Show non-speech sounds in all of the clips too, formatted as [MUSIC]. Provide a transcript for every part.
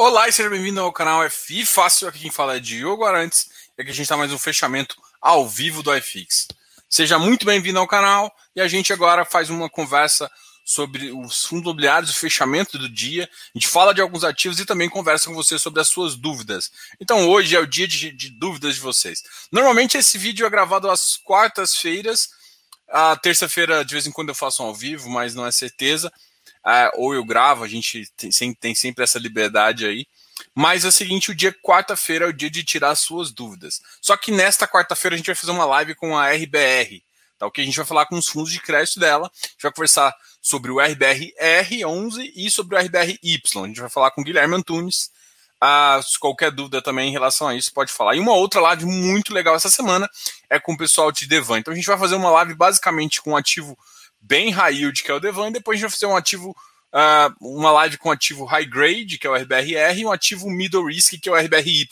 Olá e seja bem-vindo ao canal FI Fácil. Aqui quem fala é Diogo Arantes e aqui a gente está mais um fechamento ao vivo do iFix. Seja muito bem-vindo ao canal e a gente agora faz uma conversa sobre os fundos imobiliários, o fechamento do dia. A gente fala de alguns ativos e também conversa com você sobre as suas dúvidas. Então hoje é o dia de, de dúvidas de vocês. Normalmente esse vídeo é gravado às quartas-feiras. A terça-feira de vez em quando eu faço um ao vivo, mas não é certeza uh, ou eu gravo, a gente tem, tem sempre essa liberdade aí. Mas é o seguinte, o dia quarta-feira é o dia de tirar as suas dúvidas. Só que nesta quarta-feira a gente vai fazer uma live com a RBR, tá? O que a gente vai falar com os fundos de crédito dela. A gente vai conversar sobre o RBR R11 e sobre o RBR Y. A gente vai falar com o Guilherme Antunes. Ah, se qualquer dúvida também em relação a isso, pode falar. E uma outra live muito legal essa semana é com o pessoal de Devan. Então a gente vai fazer uma live basicamente com ativo bem high yield, que é o Devan, e depois a gente vai fazer um ativo, uh, uma live com um ativo high grade, que é o RBRR, e um ativo middle risk, que é o RBRY,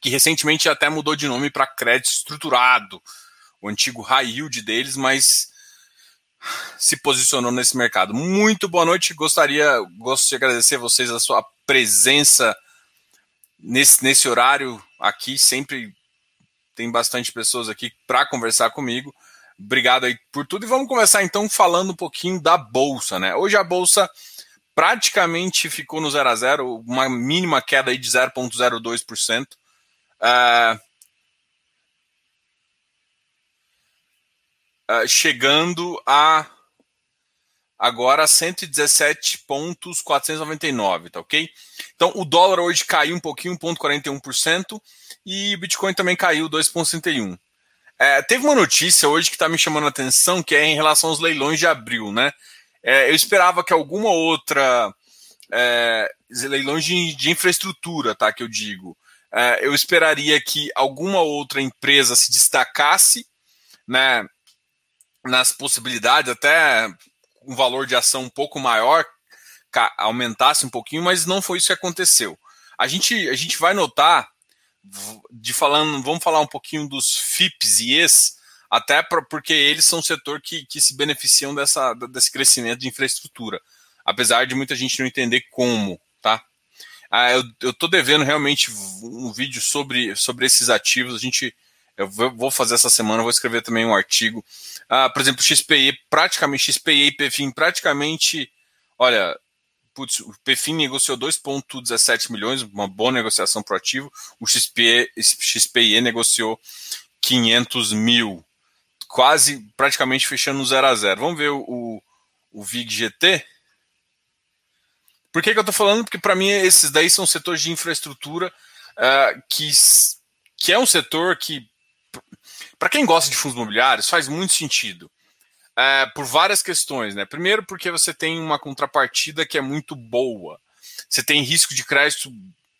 que recentemente até mudou de nome para crédito estruturado, o antigo high yield deles, mas se posicionou nesse mercado. Muito boa noite, gostaria, gosto de agradecer a vocês a sua presença nesse, nesse horário aqui, sempre tem bastante pessoas aqui para conversar comigo. Obrigado aí por tudo. E vamos começar então falando um pouquinho da bolsa, né? Hoje a bolsa praticamente ficou no 0 a 0, uma mínima queda aí de 0,02%. Uh, uh, chegando a agora 117,499, tá ok? Então o dólar hoje caiu um pouquinho, 1,41%, e o Bitcoin também caiu 2,61%. É, teve uma notícia hoje que está me chamando a atenção, que é em relação aos leilões de abril, né? É, eu esperava que alguma outra é, leilões de, de, infraestrutura, tá? Que eu digo. É, eu esperaria que alguma outra empresa se destacasse, né? Nas possibilidades, até um valor de ação um pouco maior, aumentasse um pouquinho, mas não foi isso que aconteceu. A gente, a gente vai notar de falando, vamos falar um pouquinho dos FIPs e ES, até porque eles são um setor que, que se beneficiam dessa, desse crescimento de infraestrutura, apesar de muita gente não entender como, tá? Ah, eu, eu tô devendo realmente um vídeo sobre, sobre esses ativos, a gente eu vou fazer essa semana, vou escrever também um artigo. Ah, por exemplo, XPE, praticamente, XPE e PFIM, praticamente, olha, putz, o PFIM negociou 2,17 milhões, uma boa negociação para o ativo, o XPE, XPIE negociou 500 mil, quase praticamente fechando no 0 a 0 Vamos ver o, o VIG GT. Por que, que eu estou falando? Porque para mim esses daí são setores de infraestrutura uh, que, que é um setor que, para quem gosta de fundos imobiliários, faz muito sentido é, por várias questões, né? Primeiro, porque você tem uma contrapartida que é muito boa. Você tem risco de crédito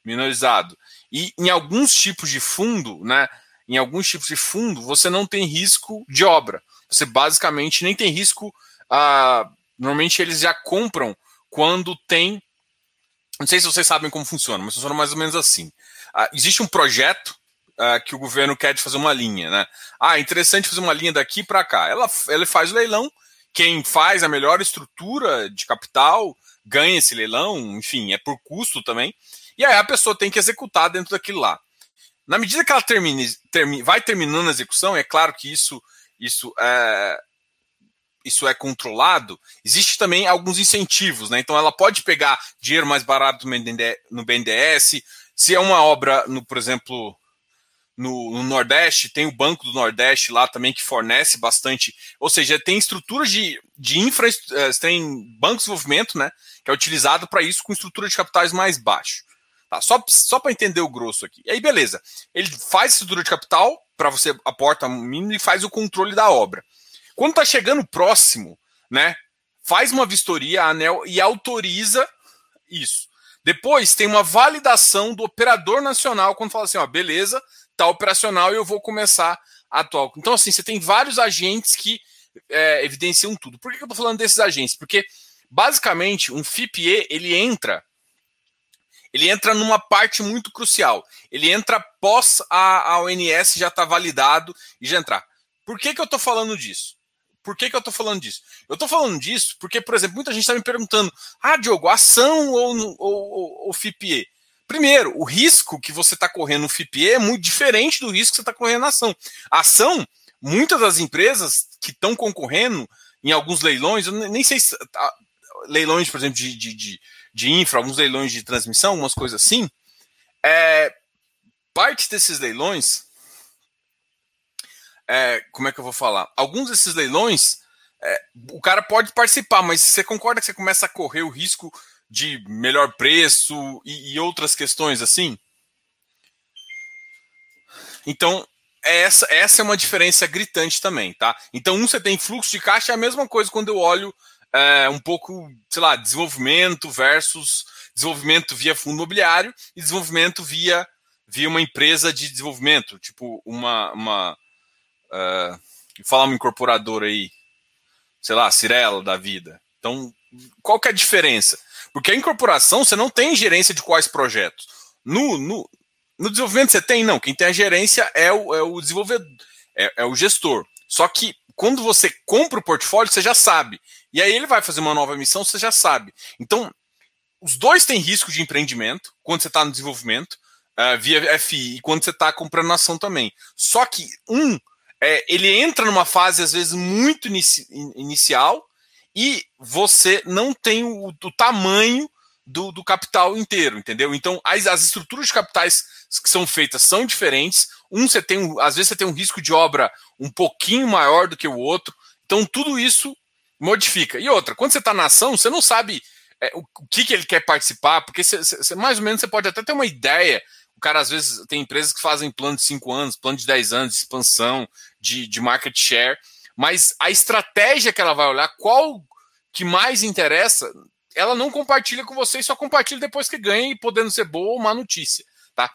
minorizado. E em alguns tipos de fundo, né? Em alguns tipos de fundo, você não tem risco de obra. Você basicamente nem tem risco. Ah, normalmente eles já compram quando tem. Não sei se vocês sabem como funciona, mas funciona mais ou menos assim. Ah, existe um projeto uh, que o governo quer de fazer uma linha, né? Ah, interessante fazer uma linha daqui para cá. Ela, ele faz o leilão, quem faz a melhor estrutura de capital ganha esse leilão, enfim, é por custo também. E aí a pessoa tem que executar dentro daquilo lá. Na medida que ela termine, termine, vai terminando a execução, é claro que isso, isso é, isso é controlado, existe também alguns incentivos, né? Então ela pode pegar dinheiro mais barato no BNDES, se é uma obra, no, por exemplo, no, no, Nordeste, tem o Banco do Nordeste lá também que fornece bastante, ou seja, tem estruturas de, de infraestrutura, eh, tem banco de desenvolvimento, né, que é utilizado para isso com estrutura de capitais mais baixo. Tá? Só, só para entender o grosso aqui. E aí, beleza. Ele faz estrutura de capital para você aporta mínimo e faz o controle da obra. Quando está chegando próximo, né, faz uma vistoria, a ANEL, e autoriza isso. Depois tem uma validação do operador nacional quando fala assim, ó, beleza, está operacional e eu vou começar a atuar. Então, assim, você tem vários agentes que é, evidenciam tudo. Por que eu estou falando desses agentes? Porque, basicamente, um FIPE, ele entra ele entra numa parte muito crucial. Ele entra após a, a ONS já tá validado e já entrar. Por que, que eu estou falando disso? Por que, que eu estou falando disso? Eu estou falando disso porque, por exemplo, muita gente está me perguntando: ah, Diogo, ação ou, ou, ou, ou FIPE? Primeiro, o risco que você está correndo no FIPE é muito diferente do risco que você está correndo na ação. A ação, muitas das empresas que estão concorrendo em alguns leilões, eu nem sei se. Leilões, por exemplo, de, de, de, de infra, alguns leilões de transmissão, algumas coisas assim. É, parte desses leilões é, como é que eu vou falar? Alguns desses leilões, é, o cara pode participar, mas você concorda que você começa a correr o risco de melhor preço e, e outras questões assim? Então, essa, essa é uma diferença gritante também, tá? Então, um, você tem fluxo de caixa, é a mesma coisa quando eu olho é, um pouco, sei lá, desenvolvimento versus desenvolvimento via fundo imobiliário e desenvolvimento via, via uma empresa de desenvolvimento, tipo uma, uma, Uh, falar uma incorporadora aí, sei lá, Cirela da vida. Então, qual que é a diferença? Porque a incorporação você não tem gerência de quais projetos. No, no, no desenvolvimento você tem, não. Quem tem a gerência é o, é o desenvolvedor, é, é o gestor. Só que quando você compra o portfólio, você já sabe. E aí ele vai fazer uma nova emissão, você já sabe. Então, os dois têm risco de empreendimento quando você está no desenvolvimento, uh, via FI, e quando você está comprando ação também. Só que um é, ele entra numa fase, às vezes, muito inici inicial e você não tem o, o tamanho do, do, capital inteiro, entendeu? Então, as, as, estruturas de capitais que são feitas são diferentes. Um, você tem, às vezes, você tem um risco de obra um pouquinho maior do que o outro. Então, tudo isso modifica. E outra, quando você está na ação, você não sabe é, o, o, que, que ele quer participar, porque você, você, mais ou menos você pode até ter uma ideia cara, às vezes, tem empresas que fazem plano de 5 anos, plano de 10 anos, de expansão, de, de market share, mas a estratégia que ela vai olhar, qual que mais interessa, ela não compartilha com você e só compartilha depois que ganha e podendo ser boa ou má notícia, tá?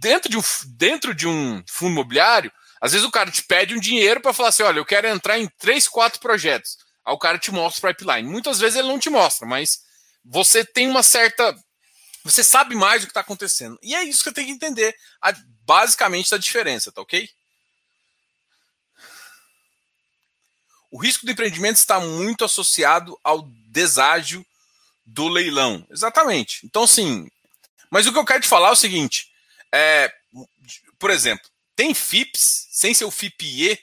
Dentro de um, dentro de um fundo imobiliário, às vezes o cara te pede um dinheiro para falar assim, olha, eu quero entrar em três, quatro projetos. Aí o cara te mostra o pipeline. Muitas vezes ele não te mostra, mas você tem uma certa você sabe mais do que está acontecendo. E é isso que eu tenho que entender, a, basicamente, a diferença, tá ok? O risco do empreendimento está muito associado ao deságio do leilão. Exatamente. Então, sim. Mas o que eu quero te falar é o seguinte: é, por exemplo, tem FIPS, sem ser o FIPE,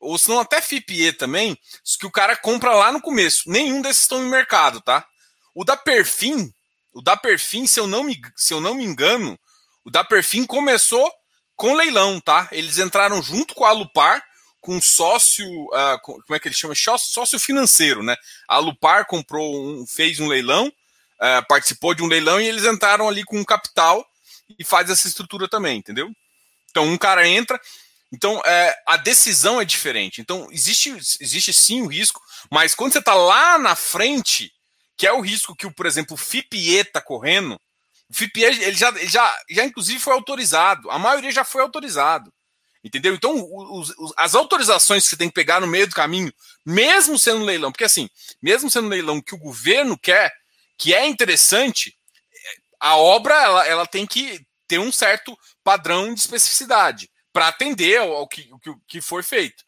ou se não até FIPE também, que o cara compra lá no começo. Nenhum desses estão no mercado, tá? O da Perfim, o da Perfim, se eu não me, se eu não me engano, o da Perfim começou com leilão, tá? Eles entraram junto com a Lupar, com sócio, uh, como é que ele chama? Sócio financeiro, né? A Lupar comprou, um, fez um leilão, uh, participou de um leilão e eles entraram ali com um capital e faz essa estrutura também, entendeu? Então um cara entra, então é, a decisão é diferente. Então existe, existe sim o risco, mas quando você está lá na frente que é o risco que, por exemplo, o FIPE está correndo. O FIPE ele já, ele já, já, inclusive, foi autorizado. A maioria já foi autorizado. Entendeu? Então, os, os, as autorizações que você tem que pegar no meio do caminho, mesmo sendo leilão, porque assim, mesmo sendo leilão que o governo quer, que é interessante, a obra ela, ela tem que ter um certo padrão de especificidade para atender ao, ao, que, ao que for feito.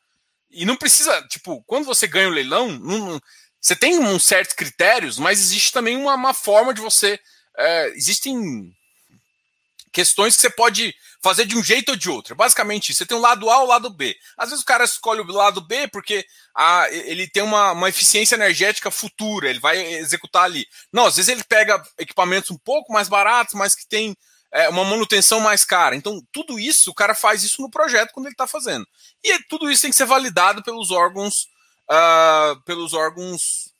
E não precisa, tipo, quando você ganha o leilão, não, você tem uns certos critérios, mas existe também uma, uma forma de você. É, existem questões que você pode fazer de um jeito ou de outro. Basicamente, você tem o lado A ou o lado B. Às vezes o cara escolhe o lado B porque a, ele tem uma, uma eficiência energética futura, ele vai executar ali. Não, às vezes ele pega equipamentos um pouco mais baratos, mas que tem é, uma manutenção mais cara. Então, tudo isso, o cara faz isso no projeto quando ele está fazendo. E tudo isso tem que ser validado pelos órgãos uh, pelos órgãos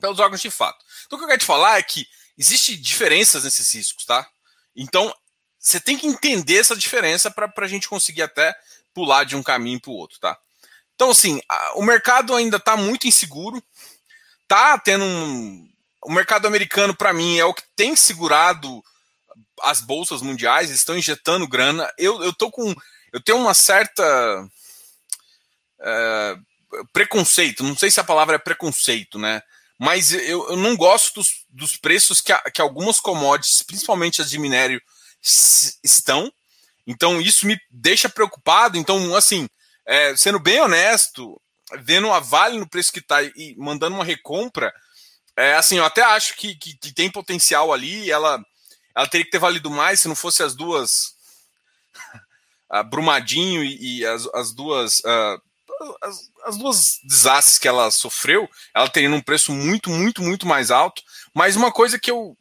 pelos órgãos de fato. Então o que eu quero te falar é que existe diferenças nesses riscos, tá? Então você tem que entender essa diferença para a gente conseguir até pular de um caminho para o outro, tá? Então assim, a, o mercado ainda está muito inseguro, tá tendo um, o mercado americano para mim é o que tem segurado as bolsas mundiais, estão injetando grana. Eu, eu tô com eu tenho uma certa uh, preconceito, não sei se a palavra é preconceito, né? Mas eu, eu não gosto dos, dos preços que, a, que algumas commodities, principalmente as de minério, estão. Então isso me deixa preocupado. Então, assim, é, sendo bem honesto, vendo a Vale no preço que está e mandando uma recompra, é, assim, eu até acho que, que, que, tem potencial ali. Ela, ela teria que ter valido mais se não fosse as duas. [LAUGHS] a Brumadinho e, e as, as duas. Uh, as, as, duas desastres que ela sofreu, ela teria um preço muito, muito, muito mais alto. Mas uma coisa que eu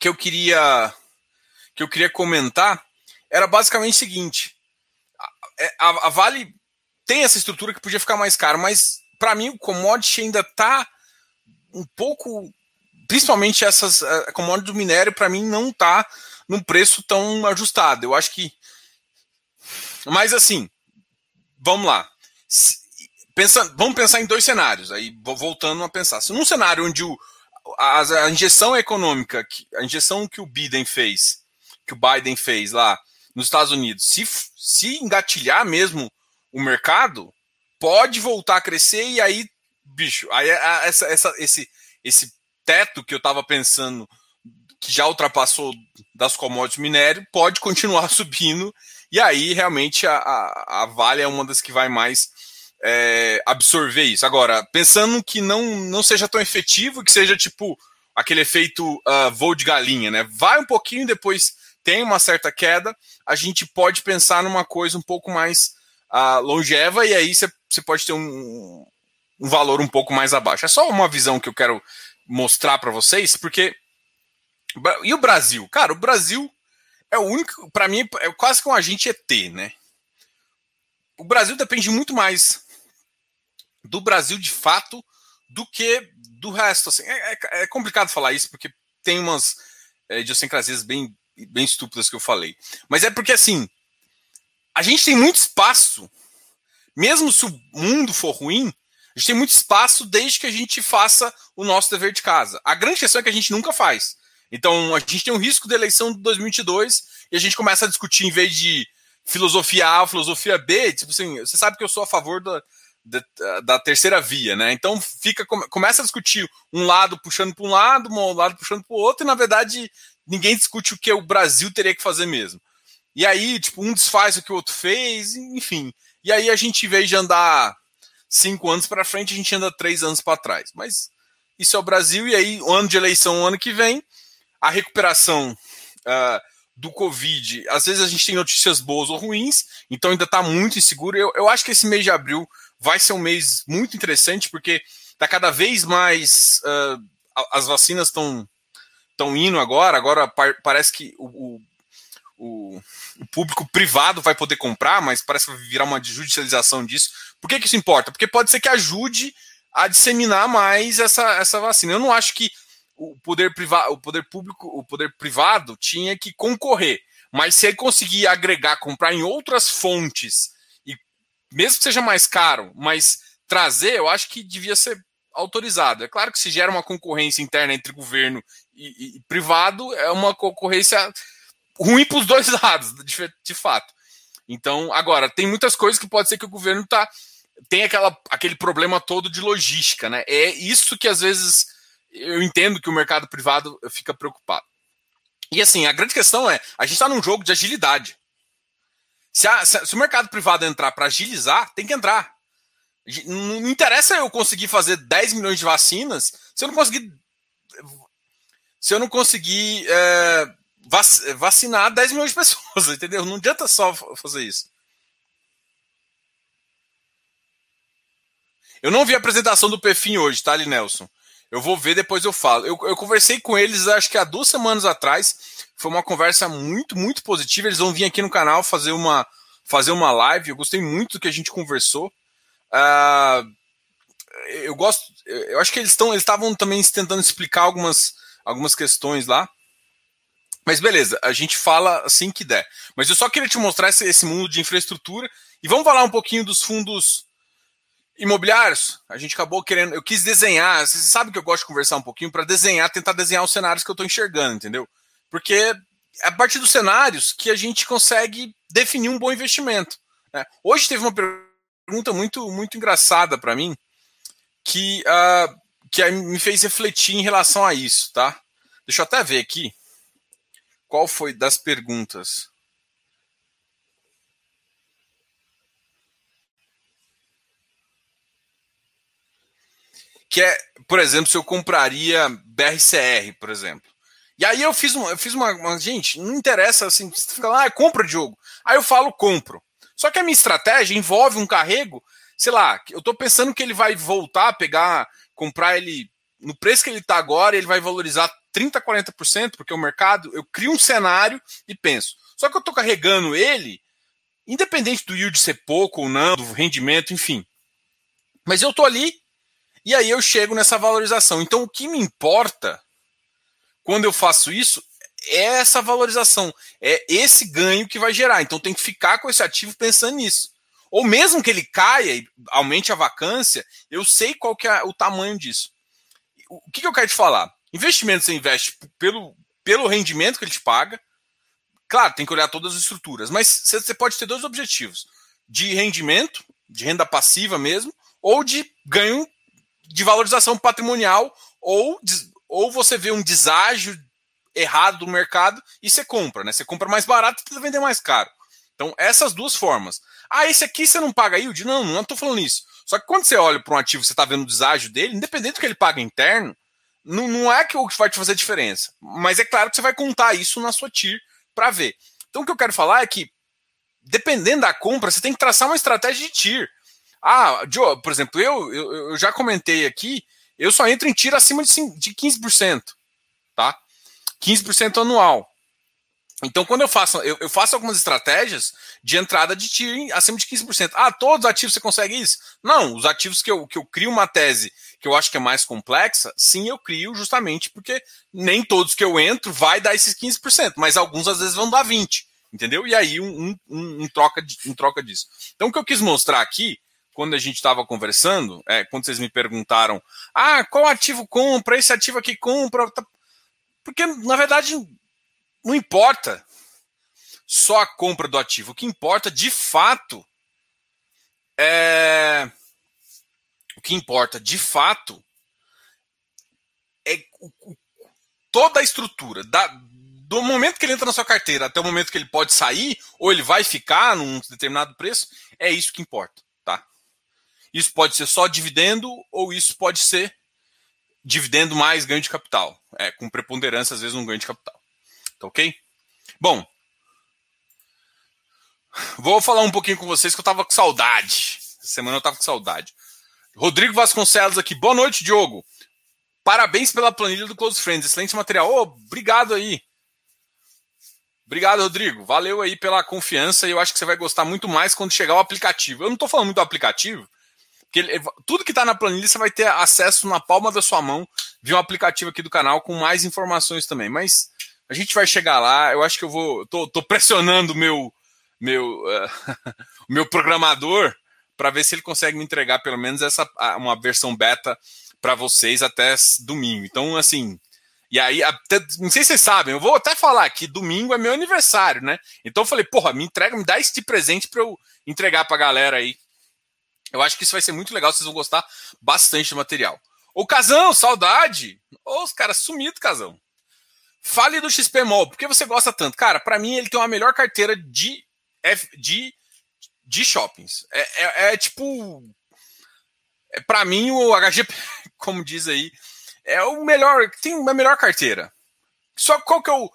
que eu queria que eu queria comentar era basicamente o seguinte: a, é, a, a Vale tem essa estrutura que podia ficar mais caro, mas para mim o commodity ainda está um pouco, principalmente essas a commodity do minério, para mim não está num preço tão ajustado. Eu acho que, mas assim, vamos lá. Pensa, vamos pensar em dois cenários. Aí voltando a pensar, se num cenário onde o, a, a injeção econômica, a injeção que o Biden fez, que o Biden fez lá nos Estados Unidos, se, se engatilhar mesmo o mercado, pode voltar a crescer e aí bicho, aí essa, essa, esse, esse teto que eu estava pensando que já ultrapassou das commodities minério pode continuar [LAUGHS] subindo e aí realmente a, a, a Vale é uma das que vai mais é, absorver isso. Agora, pensando que não, não seja tão efetivo, que seja tipo aquele efeito uh, voo de galinha, né? Vai um pouquinho, depois tem uma certa queda, a gente pode pensar numa coisa um pouco mais uh, longeva e aí você pode ter um, um valor um pouco mais abaixo. É só uma visão que eu quero mostrar para vocês, porque. E o Brasil? Cara, o Brasil é o único. Para mim, é quase que um agente ET, né? O Brasil depende muito mais do Brasil de fato do que do resto. Assim. É, é, é complicado falar isso, porque tem umas é, bem, bem estúpidas que eu falei. Mas é porque, assim, a gente tem muito espaço, mesmo se o mundo for ruim, a gente tem muito espaço desde que a gente faça o nosso dever de casa. A grande questão é que a gente nunca faz. Então, a gente tem um risco de eleição de 2022 e a gente começa a discutir, em vez de filosofia A filosofia B, tipo assim, você sabe que eu sou a favor da, da, da terceira via, né? Então, fica começa a discutir um lado puxando para um lado, um lado puxando para o outro, e na verdade ninguém discute o que o Brasil teria que fazer mesmo. E aí, tipo, um desfaz o que o outro fez, enfim. E aí a gente, em vez de andar cinco anos para frente, a gente anda três anos para trás. Mas isso é o Brasil, e aí, o ano de eleição, o ano que vem, a recuperação uh, do Covid, às vezes a gente tem notícias boas ou ruins, então ainda está muito inseguro. Eu, eu acho que esse mês de abril vai ser um mês muito interessante, porque está cada vez mais. Uh, as vacinas estão estão indo agora, agora par, parece que o, o, o, público privado vai poder comprar, mas parece que vai virar uma judicialização disso. Por que, que isso importa? Porque pode ser que ajude a disseminar mais essa, essa vacina. Eu não acho que o poder privado, o poder público, o poder privado tinha que concorrer. Mas se ele conseguir agregar, comprar em outras fontes, e mesmo que seja mais caro, mas trazer, eu acho que devia ser autorizado. É claro que se gera uma concorrência interna entre governo e, e privado, é uma concorrência ruim para os dois [LAUGHS] lados, de, de, fato. Então, agora, tem muitas coisas que pode ser que o governo tá, tem aquela, aquele problema todo de logística, né? É isso que às vezes eu entendo que o mercado privado fica preocupado. E assim, a grande questão é: a gente está num jogo de agilidade. Se, a, se, se o mercado privado entrar para agilizar, tem que entrar. Não, interessa eu conseguir fazer 10 milhões de vacinas se eu não conseguir. Se eu não conseguir é, vacinar 10 milhões de pessoas, [LAUGHS] entendeu? Não adianta só fazer isso. Eu não vi a apresentação do Pefim hoje, tá, ali, Nelson? Eu vou ver, depois eu falo. Eu, eu conversei com eles, acho que há duas semanas atrás. Foi uma conversa muito, muito positiva. Eles vão vir aqui no canal fazer uma, fazer uma live. Eu gostei muito do que a gente conversou. Uh, eu gosto. Eu acho que eles estão. Eles estavam também tentando explicar algumas, algumas questões lá. Mas beleza, a gente fala assim que der. Mas eu só queria te mostrar esse, esse mundo de infraestrutura. E vamos falar um pouquinho dos fundos imobiliários, a gente acabou querendo. Eu quis desenhar. Você sabe que eu gosto de conversar um pouquinho para desenhar, tentar desenhar os cenários que eu estou enxergando, entendeu? Porque é a partir dos cenários que a gente consegue definir um bom investimento. Né? Hoje teve uma pergunta muito, muito engraçada para mim que, uh, que me fez refletir em relação a isso, tá? Deixa eu até ver aqui qual foi das perguntas. que é, por exemplo, se eu compraria BRCR, por exemplo. E aí eu fiz, um, eu fiz uma, uma, Gente, não interessa assim, você fica lá, ah, compra o jogo. Aí eu falo, compro. Só que a minha estratégia envolve um carrego, sei lá, eu tô pensando que ele vai voltar a pegar, comprar ele no preço que ele está agora, ele vai valorizar 30%, 40%, porque o mercado, eu crio um cenário e penso. Só que eu estou carregando ele, independente do yield ser pouco ou não, do rendimento, enfim. Mas eu estou ali e aí eu chego nessa valorização. Então o que me importa quando eu faço isso é essa valorização, é esse ganho que vai gerar. Então tem que ficar com esse ativo pensando nisso. Ou mesmo que ele caia e aumente a vacância, eu sei qual que é o tamanho disso o que, que eu quero te falar? Investimento você investe pelo, pelo rendimento que ele te paga. Claro, tem que olhar todas as estruturas, mas você pode ter dois objetivos: de rendimento, de renda passiva mesmo, ou de ganho de valorização patrimonial, ou, ou você vê um deságio errado do mercado e você compra, né? Você compra mais barato e tenta vender mais caro. Então, essas duas formas. Ah, esse aqui você não paga yield? Não, não estou falando isso. Só que quando você olha para um ativo, você está vendo o deságio dele, independente do que ele paga interno, não, não é que o que vai te fazer diferença. Mas é claro que você vai contar isso na sua TIR para ver. Então o que eu quero falar é que, dependendo da compra, você tem que traçar uma estratégia de TIR. Ah, Joe, por exemplo, eu, eu, eu já comentei aqui, eu só entro em TIR acima de, de 15%. Tá? 15% anual. Então, quando eu faço, eu, eu, faço algumas estratégias de entrada de TIR acima de 15%. Ah, todos os ativos você consegue isso? Não, os ativos que eu, que eu crio uma tese que eu acho que é mais complexa, sim, eu crio justamente porque nem todos que eu entro vai dar esses 15%, mas alguns às vezes vão dar 20%, entendeu? E aí um, um, um troca, de, um troca disso. Então, o que eu quis mostrar aqui, quando a gente estava conversando, é, quando vocês me perguntaram, ah, qual ativo compra, esse ativo aqui compra. Porque na verdade não importa só a compra do ativo. O que importa, de fato, é. O que importa, de fato, é toda a estrutura. Da, do momento que ele entra na sua carteira até o momento que ele pode sair, ou ele vai ficar num determinado preço, é isso que importa. Tá? Isso pode ser só dividendo, ou isso pode ser dividendo mais ganho de capital. É, com preponderância, às vezes, um ganho de capital. Tá ok? Bom, vou falar um pouquinho com vocês que eu tava com saudade. Essa semana eu tava com saudade. Rodrigo Vasconcelos aqui. Boa noite, Diogo. Parabéns pela planilha do Close Friends. Excelente material. Oh, obrigado aí. Obrigado, Rodrigo. Valeu aí pela confiança eu acho que você vai gostar muito mais quando chegar o aplicativo. Eu não estou falando muito do aplicativo, porque ele, tudo que está na planilha você vai ter acesso na palma da sua mão via um aplicativo aqui do canal com mais informações também. Mas a gente vai chegar lá. Eu acho que eu vou. Tô, tô pressionando o meu, meu, [LAUGHS] uh, meu programador para ver se ele consegue me entregar pelo menos essa uma versão beta para vocês até domingo. Então, assim. E aí, até, não sei se vocês sabem, eu vou até falar aqui, domingo é meu aniversário, né? Então eu falei, porra, me entrega, me dá esse presente para eu entregar pra galera aí. Eu acho que isso vai ser muito legal, vocês vão gostar bastante do material. Ô, Casão, saudade! Ô, os caras sumidos, Casão. Fale do XPMOL, por que você gosta tanto? Cara, para mim ele tem uma melhor carteira de, de, de shoppings. É, é, é tipo. É, para mim, o HGP, [LAUGHS] como diz aí, é o melhor. Tem uma melhor carteira. Só qual que é o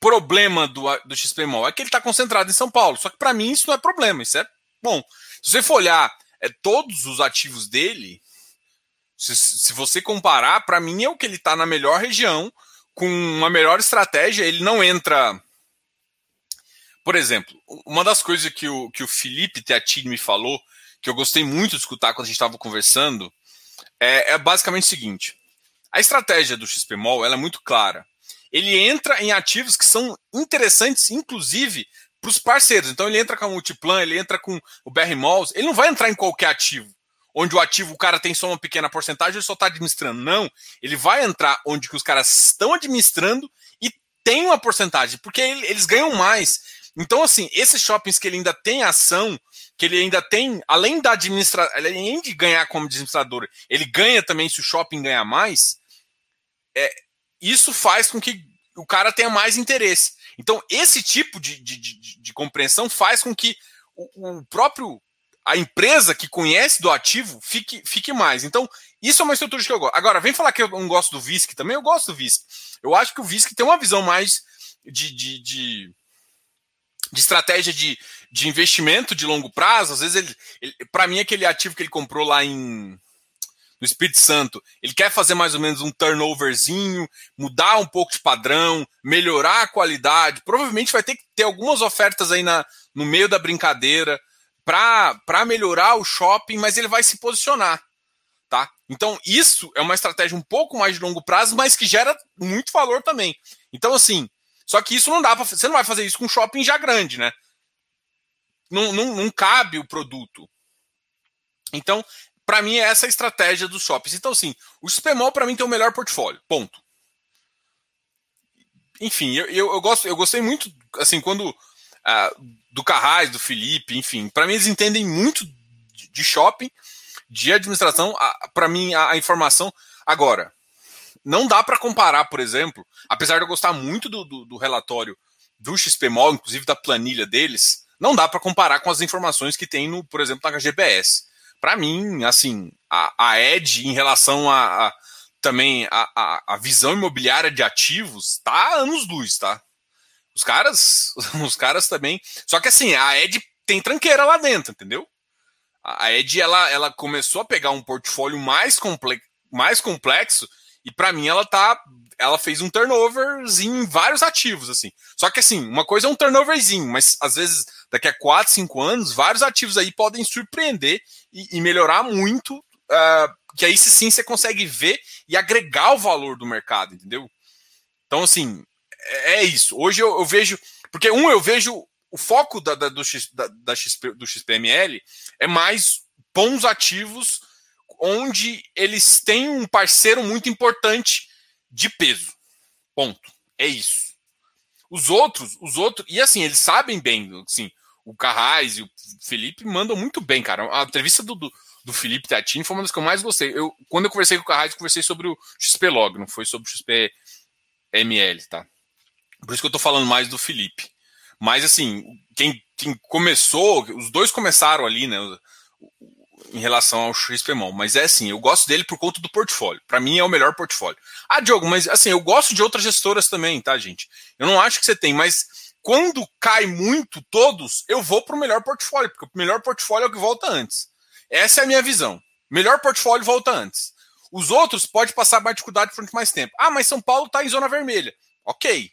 problema do, do XPMOL? É que ele está concentrado em São Paulo. Só que para mim isso não é problema. Isso é bom. Se você for olhar é, todos os ativos dele, se, se você comparar, para mim é o que ele está na melhor região com uma melhor estratégia, ele não entra. Por exemplo, uma das coisas que o, que o Felipe Teatini me falou, que eu gostei muito de escutar quando a gente estava conversando, é, é, basicamente o seguinte: a estratégia do XPMOL ela é muito clara. Ele entra em ativos que são interessantes, inclusive, para os parceiros. Então ele entra com a Multiplan, ele entra com o BR Malls, ele não vai entrar em qualquer ativo onde o ativo o cara tem só uma pequena porcentagem, ele só está administrando. Não, ele vai entrar onde que os caras estão administrando e tem uma porcentagem, porque eles ganham mais. Então, assim, esses shoppings que ele ainda tem ação, que ele ainda tem, além da administra, além de ganhar como administrador, ele ganha também se o shopping ganhar mais, é, isso faz com que o cara tenha mais interesse. Então, esse tipo de, de, de, de compreensão faz com que o, o próprio a empresa que conhece do ativo fique, fique mais. Então, isso é uma estrutura que eu gosto. Agora, vem falar que eu não gosto do VISC também, eu gosto do VISC. Eu acho que o VISC tem uma visão mais de, de, de, de estratégia de, de investimento de longo prazo. Às vezes, ele, ele para mim, aquele ativo que ele comprou lá em no Espírito Santo, ele quer fazer mais ou menos um turnoverzinho, mudar um pouco de padrão, melhorar a qualidade. Provavelmente vai ter que ter algumas ofertas aí na, no meio da brincadeira para melhorar o shopping, mas ele vai se posicionar. Tá? Então, isso é uma estratégia um pouco mais de longo prazo, mas que gera muito valor também. Então, assim, só que isso não dá para. Você não vai fazer isso com um shopping já grande, né? Não, não, não cabe o produto. Então, para mim, é essa a estratégia dos shoppings. Então, assim, o XPMOL para mim tem o melhor portfólio. Ponto. Enfim, eu, eu, eu, gosto, eu gostei muito, assim, quando uh, do Carrais, do Felipe, enfim. Para mim, eles entendem muito de shopping, de administração. Para mim, a, a, informação. Agora, não dá para comparar, por exemplo, apesar de eu gostar muito do, do, do relatório do XPMOL, inclusive da planilha deles, não dá para comparar com as informações que tem, no, por exemplo, na HGBS. Para mim, assim, a, a ED em relação a, a também a, a, a, visão imobiliária de ativos tá anos luz, tá? Os caras, [LAUGHS] os caras também. Só que assim, a Ed tem tranqueira lá dentro, entendeu? A Ed ela, ela começou a pegar um portfólio mais, comple mais complexo e para mim ela tá ela fez um turnoverzinho em vários ativos assim. Só que assim, uma coisa é um turnoverzinho, mas às vezes daqui a 4, 5 anos, vários ativos aí podem surpreender e, e melhorar muito, uh, que aí sim você consegue ver e agregar o valor do mercado, entendeu? Então assim, é, é isso. Hoje eu, eu, vejo. Porque, um, eu vejo o foco da, da do, X, da, da XP, do XPML é mais bons ativos onde eles têm um parceiro muito importante de peso. Ponto. É isso. Os outros, os outros, e assim, eles sabem bem, assim, o Carrais e o Felipe mandam muito bem, cara. A entrevista do, do, do Felipe Tatini foi uma das que eu mais gostei. Eu, quando eu conversei com o Carrais, eu conversei sobre o XP Log, não foi sobre o XP ML, tá? Por isso que eu tô falando mais do Felipe. Mas, assim, quem, quem começou, os dois começaram ali, né? Em relação ao XPMOL. Mas é assim, eu gosto dele por conta do portfólio. Para mim é o melhor portfólio. Ah, Diogo, mas assim, eu gosto de outras gestoras também, tá, gente? Eu não acho que você tem, mas quando cai muito todos, eu vou para o melhor portfólio, porque o melhor portfólio é o que volta antes. Essa é a minha visão. Melhor portfólio volta antes. Os outros pode passar mais dificuldade por muito mais tempo. Ah, mas São Paulo está em zona vermelha. Ok.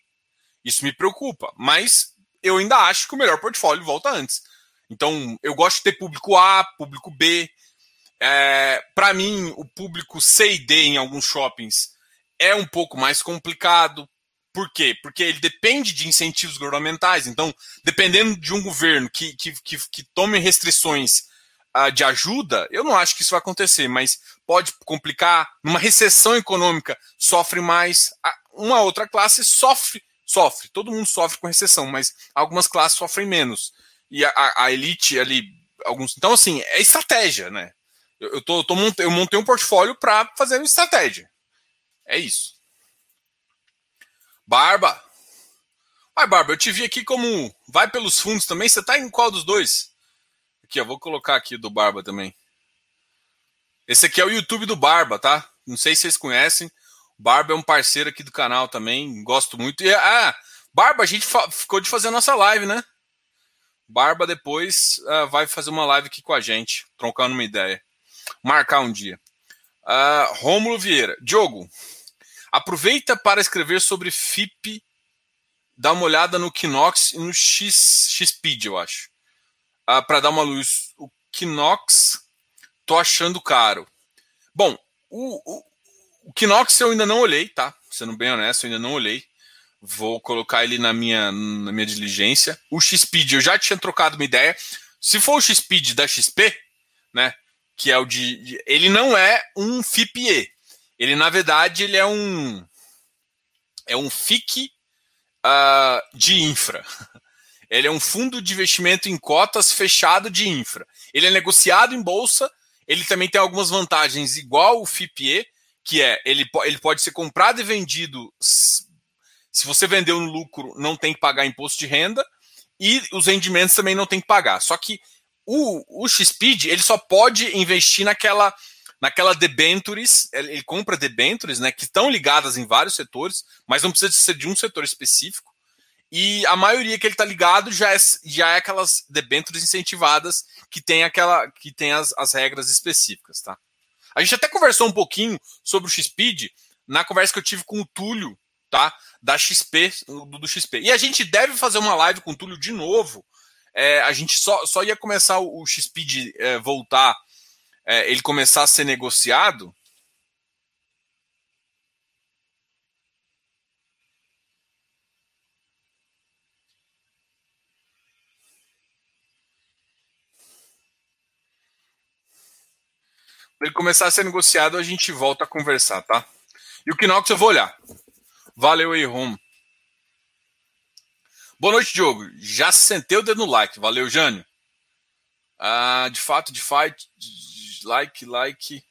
Isso me preocupa, mas eu ainda acho que o melhor portfólio volta antes. Então, eu gosto de ter público A, público B. É, Para mim, o público C e D em alguns shoppings é um pouco mais complicado. Por quê? Porque ele depende de incentivos governamentais. Então, dependendo de um governo que, que, que, que tome restrições uh, de ajuda, eu não acho que isso vai acontecer, mas pode complicar. Numa recessão econômica, sofre mais. Uma outra classe sofre sofre, todo mundo sofre com recessão, mas algumas classes sofrem menos. E a, a elite ali, alguns. Então, assim, é estratégia, né? Eu, eu, tô, eu, tô eu montei um portfólio para fazer uma estratégia. É isso. Barba. Vai, Barba, eu te vi aqui como vai pelos fundos também. Você tá em qual dos dois? Aqui, eu vou colocar aqui do Barba também. Esse aqui é o YouTube do Barba, tá? Não sei se vocês conhecem. Barba é um parceiro aqui do canal também, gosto muito. E, ah, Barba, a gente ficou de fazer a nossa live, né? Barba depois uh, vai fazer uma live aqui com a gente, troncando uma ideia. Marcar um dia. Uh, Rômulo Vieira. Diogo, aproveita para escrever sobre FIP, dá uma olhada no Kinox e no X, XPeed, eu acho. Uh, para dar uma luz. O Kinox, tô achando caro. Bom, o, o, o Kinox eu ainda não olhei, tá? Sendo bem honesto, eu ainda não olhei. Vou colocar ele na minha, na minha diligência. O X-Speed eu já tinha trocado uma ideia. Se for o X-Speed da XP, né? Que é o de. Ele não é um FIPE. Ele, na verdade, ele é um. É um FIC uh, de infra. [LAUGHS] Ele é um fundo de investimento em cotas fechado de infra. Ele é negociado em bolsa. Ele também tem algumas vantagens, igual o FIPE, que é ele, ele pode ser comprado e vendido. Se você vendeu no lucro, não tem que pagar imposto de renda e os rendimentos também não tem que pagar. Só que o, o XPID ele só pode investir naquela naquela debentures, ele compra debentures, né, que estão ligadas em vários setores, mas não precisa ser de um setor específico. E a maioria que ele está ligado já é, já é aquelas debentures incentivadas que tem aquela que tem as, as regras específicas, tá? A gente até conversou um pouquinho sobre o XPID na conversa que eu tive com o Túlio, tá? Da XP, do, XP. E a gente deve fazer uma live com o Túlio de novo. É, a gente só, só ia começar o, o XPID é, voltar é, ele começar a ser negociado, ele começar a ser negociado, a gente volta a conversar, tá? E o Kinox eu vou olhar. Valeu aí, Rom. Boa noite, Diogo. Já sentei o dedo no like. Valeu, Jânio. Ah, de fato, de fight, like, like.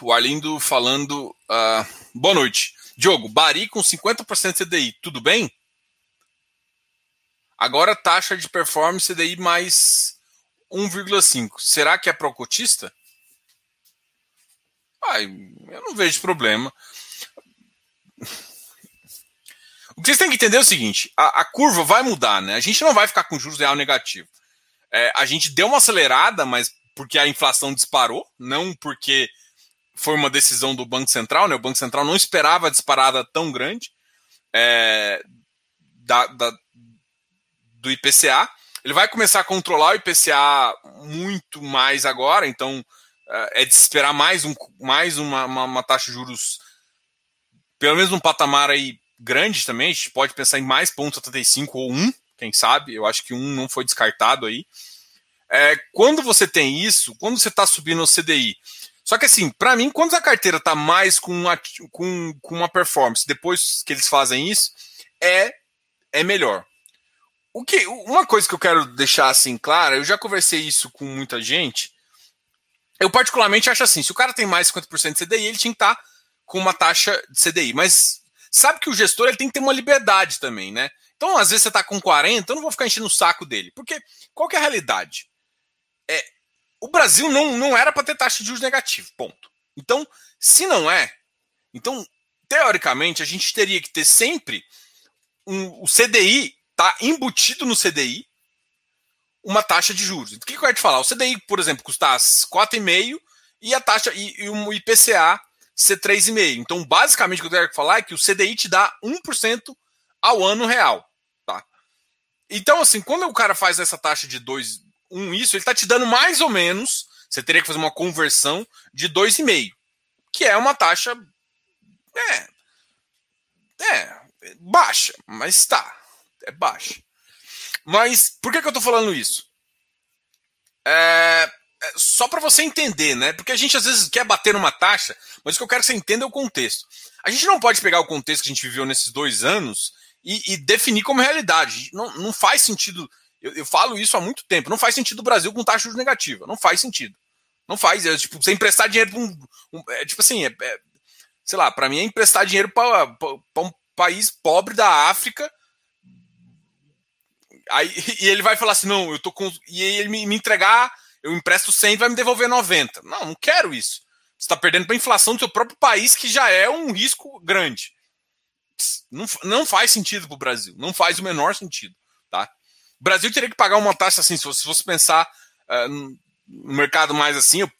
O Arlindo falando. Uh, boa noite. Diogo, Bari com 50% CDI, tudo bem? Agora taxa de performance CDI mais 1,5. Será que é pro cotista? Ai, eu não vejo problema. O que vocês têm que entender é o seguinte: a, a curva vai mudar, né? A gente não vai ficar com juros real negativo. É, a gente deu uma acelerada, mas porque a inflação disparou, não porque foi uma decisão do Banco Central, né? O Banco Central não esperava a disparada tão grande é, da, da, do IPCA. Ele vai começar a controlar o IPCA muito mais agora, então é, é de esperar mais, um, mais uma, uma, uma taxa de juros, pelo menos um patamar aí grande também. A gente pode pensar em mais pontos 75 ou 1, quem sabe? Eu acho que um não foi descartado aí. É, quando você tem isso, quando você está subindo o CDI, só que assim, para mim, quando a carteira está mais com uma, com, com uma performance, depois que eles fazem isso, é, é melhor. O que, uma coisa que eu quero deixar assim clara, eu já conversei isso com muita gente. Eu particularmente acho assim, se o cara tem mais 50% de CDI, ele tinha que estar tá com uma taxa de CDI, mas sabe que o gestor ele tem que ter uma liberdade também, né? Então, às vezes você está com 40, eu não vou ficar enchendo o saco dele. Porque qual que é a realidade? É, o Brasil não, não era para ter taxa de juros negativo, ponto. Então, se não é, então, teoricamente, a gente teria que ter sempre um, o CDI tá embutido no CDI uma taxa de juros. O que, eu te falar? O CDI, por exemplo, custasse 4,5 e a taxa e, e o IPCA ser 3,5. Então, basicamente, o que eu quero falar é que o CDI te dá 1% ao ano real. Então, assim, quando o cara faz essa taxa de 2, 1 um, isso, ele está te dando mais ou menos, você teria que fazer uma conversão de 2,5, que é uma taxa é, é baixa, mas está, é baixa. Mas por que, que eu estou falando isso? É só para você entender, né? Porque a gente às vezes quer bater numa taxa, mas o que eu quero que você entenda é o contexto. A gente não pode pegar o contexto que a gente viveu nesses dois anos e, e definir como realidade. Não, não faz sentido. Eu, eu, falo isso há muito tempo. Não faz sentido o Brasil com taxa negativa. Não faz sentido. Não faz. É, tipo, você emprestar dinheiro para um, um, É tipo assim, é, é, sei lá, para mim é emprestar dinheiro para um país pobre da África. Aí, [LAUGHS] e ele vai falar assim: não, eu tô com. E ele me, me entregar, eu empresto 100 e vai me devolver 90. Não, não quero isso. Você está perdendo para a inflação do seu próprio país, que já é um risco grande não, não faz sentido para o Brasil. Não faz o menor sentido. Tá? O Brasil teria que pagar uma taxa assim, se você fosse pensar uh, no mercado mais assim, eu,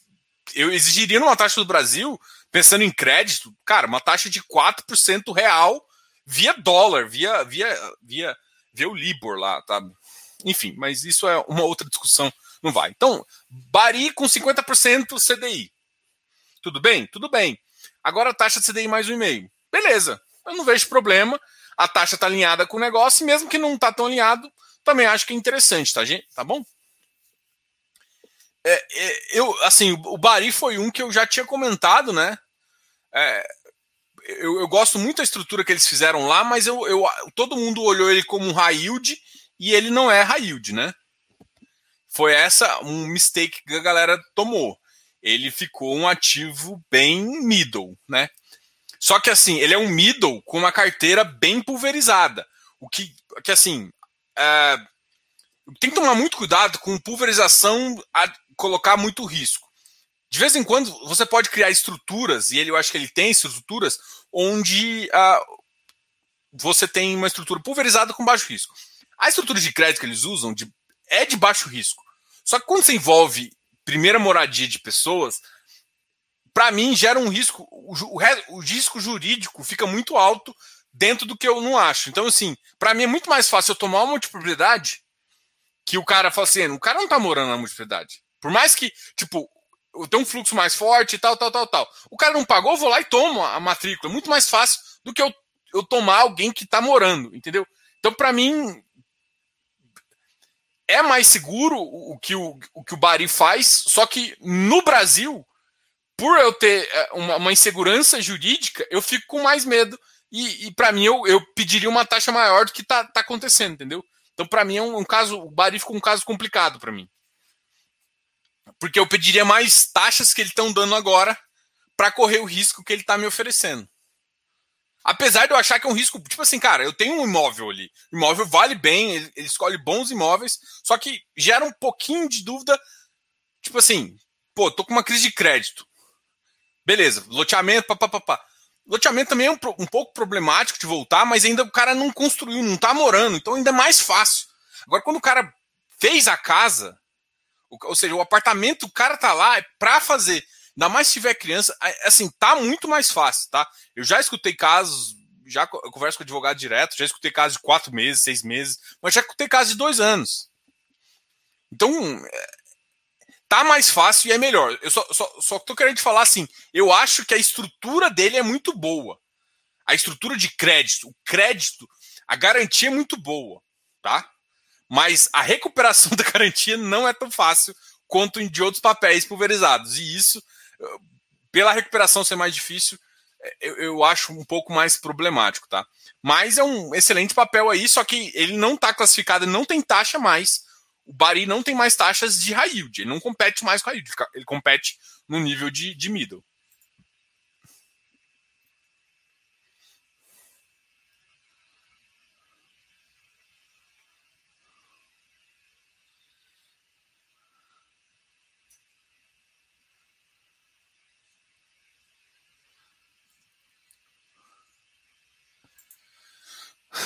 eu exigiria uma taxa do Brasil, pensando em crédito, cara, uma taxa de 4% real via dólar, via, via, via, via o Libor lá, tá? Enfim, mas isso é uma outra discussão, não vai. Então, Bari com 50% CDI. Tudo bem? Tudo bem. Agora a taxa de CDI mais um e meio. Beleza eu não vejo problema. A taxa está alinhada com o negócio, e mesmo que não está tão alinhado, também acho que é interessante, tá, gente? Tá bom? É, é, eu, assim, o Bari foi um que eu já tinha comentado, né? É, eu, eu, gosto muito da estrutura que eles fizeram lá, mas eu, eu, todo mundo olhou ele como um high yield e ele não é high yield, né? Foi essa um mistake que a galera tomou. Ele ficou um ativo bem middle, né? Só que assim, ele é um middle com uma carteira bem pulverizada. O que, que assim, é, tem que tomar muito cuidado com pulverização a colocar muito risco. De vez em quando você pode criar estruturas, e ele eu acho que ele tem estruturas, onde uh, você tem uma estrutura pulverizada com baixo risco. A estrutura de crédito que eles usam de, é de baixo risco. Só que quando você envolve primeira moradia de pessoas, para mim gera um risco, o, o, risco jurídico fica muito alto dentro do que eu não acho. Então, assim, para mim é muito mais fácil eu tomar uma multipropriedade que o cara fala assim, o cara não tá morando na multipropriedade. Por mais que, tipo, eu tenho um fluxo mais forte e tal, tal, tal, tal. O cara não pagou, eu vou lá e tomo a matrícula. É muito mais fácil do que eu, eu tomar alguém que tá morando, entendeu? Então, para mim, é mais seguro o que o, o que o Bari faz, só que no Brasil, por eu ter é, uma, uma insegurança jurídica, eu fico com mais medo. E, e para mim, eu, eu pediria uma taxa maior do que tá, tá acontecendo, entendeu? Então, para mim, é um, um, caso. O Bari ficou um caso complicado para mim. Porque eu pediria mais taxas que eles estão dando agora para correr o risco que ele está me oferecendo. Apesar de eu achar que é um risco, tipo assim, cara, eu tenho um imóvel ali. O imóvel vale bem, ele, ele escolhe bons imóveis, só que gera um pouquinho de dúvida. Tipo assim, pô, tô com uma crise de crédito. Beleza, loteamento, papapá. Loteamento também é um, um, pouco problemático de voltar, mas ainda o cara não construiu, não tá morando, então ainda é mais fácil. Agora, quando o cara fez a casa, ou seja, o apartamento, o cara tá lá é para fazer. Ainda mais se tiver criança, assim, tá muito mais fácil, tá? Eu já escutei casos, já converso com advogado direto, já escutei casos de quatro meses, seis meses, mas já escutei casos de dois anos. Então, é, tá mais fácil e é melhor. Eu só, só, só tô querendo te falar assim, eu acho que a estrutura dele é muito boa. A estrutura de crédito, o crédito, a garantia é muito boa, tá? Mas a recuperação [LAUGHS] da garantia não é tão fácil quanto de outros papéis pulverizados. E isso pela recuperação ser mais difícil, é, eu, eu, acho um pouco mais problemático, tá? Mas é um excelente papel aí, só que ele não está classificado, não tem taxa mais. O Bari não tem mais taxas de high yield, ele não compete mais com high yield, ele compete no nível de, de middle.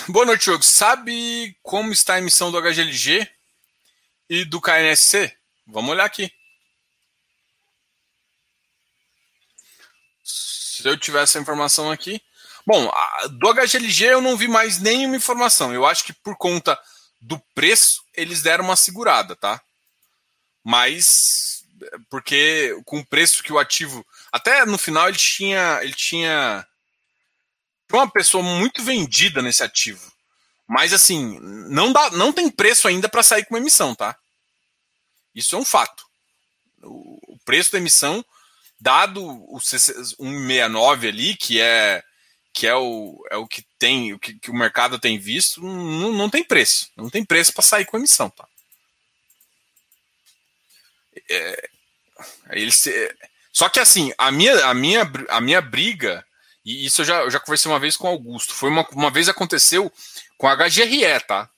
Boa noite, Diogo. Sabe como está a emissão do HGLG e do KNSC? Vamos olhar aqui. Se eu tivesse essa informação aqui. Bom, do HGLG eu não vi mais nenhuma informação. Eu acho que por conta do preço eles deram uma segurada, tá? Mas porque com o preço que o ativo, até no final ele tinha, ele tinha uma pessoa muito vendida nesse ativo. Mas assim, não dá, não tem preço ainda para sair com uma emissão, tá? Isso é um fato. O, preço da emissão, dado o 169 ali, que é que é o, é o que tem, o que, que o mercado tem visto, não, não tem preço. Não tem preço para sair com emissão, tá? É, eles, só que assim, a minha, a minha, a minha briga e isso eu já, eu já conversei uma vez com o Augusto. Foi uma, uma vez aconteceu com a HGRE, tá?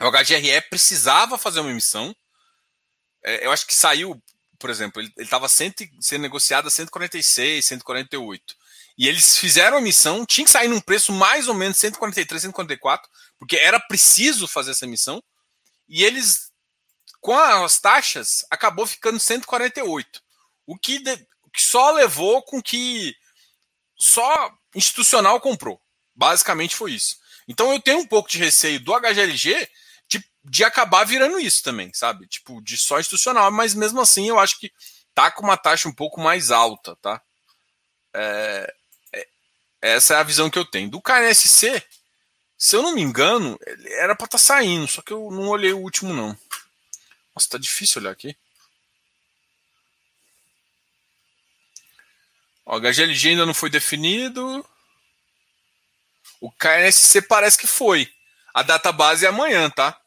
O HGRE precisava fazer uma emissão. É, eu acho que saiu, por exemplo, ele estava sendo negociado a 146, 148. E eles fizeram a emissão, tinha que sair num preço mais ou menos 143, 144, porque era preciso fazer essa emissão. E eles, com as taxas, acabou ficando 148. O que, de, o que só levou com que só institucional comprou. Basicamente foi isso. Então eu tenho um pouco de receio do HGLG de, de acabar virando isso também, sabe? Tipo, de só institucional, mas mesmo assim eu acho que tá com uma taxa um pouco mais alta, tá? É, é, essa é a visão que eu tenho. Do KNSC, se eu não me engano, era para estar tá saindo, só que eu não olhei o último não. Nossa, tá difícil olhar aqui. O HGLG ainda não foi definido. O KNSC parece que foi. A database é amanhã, tá?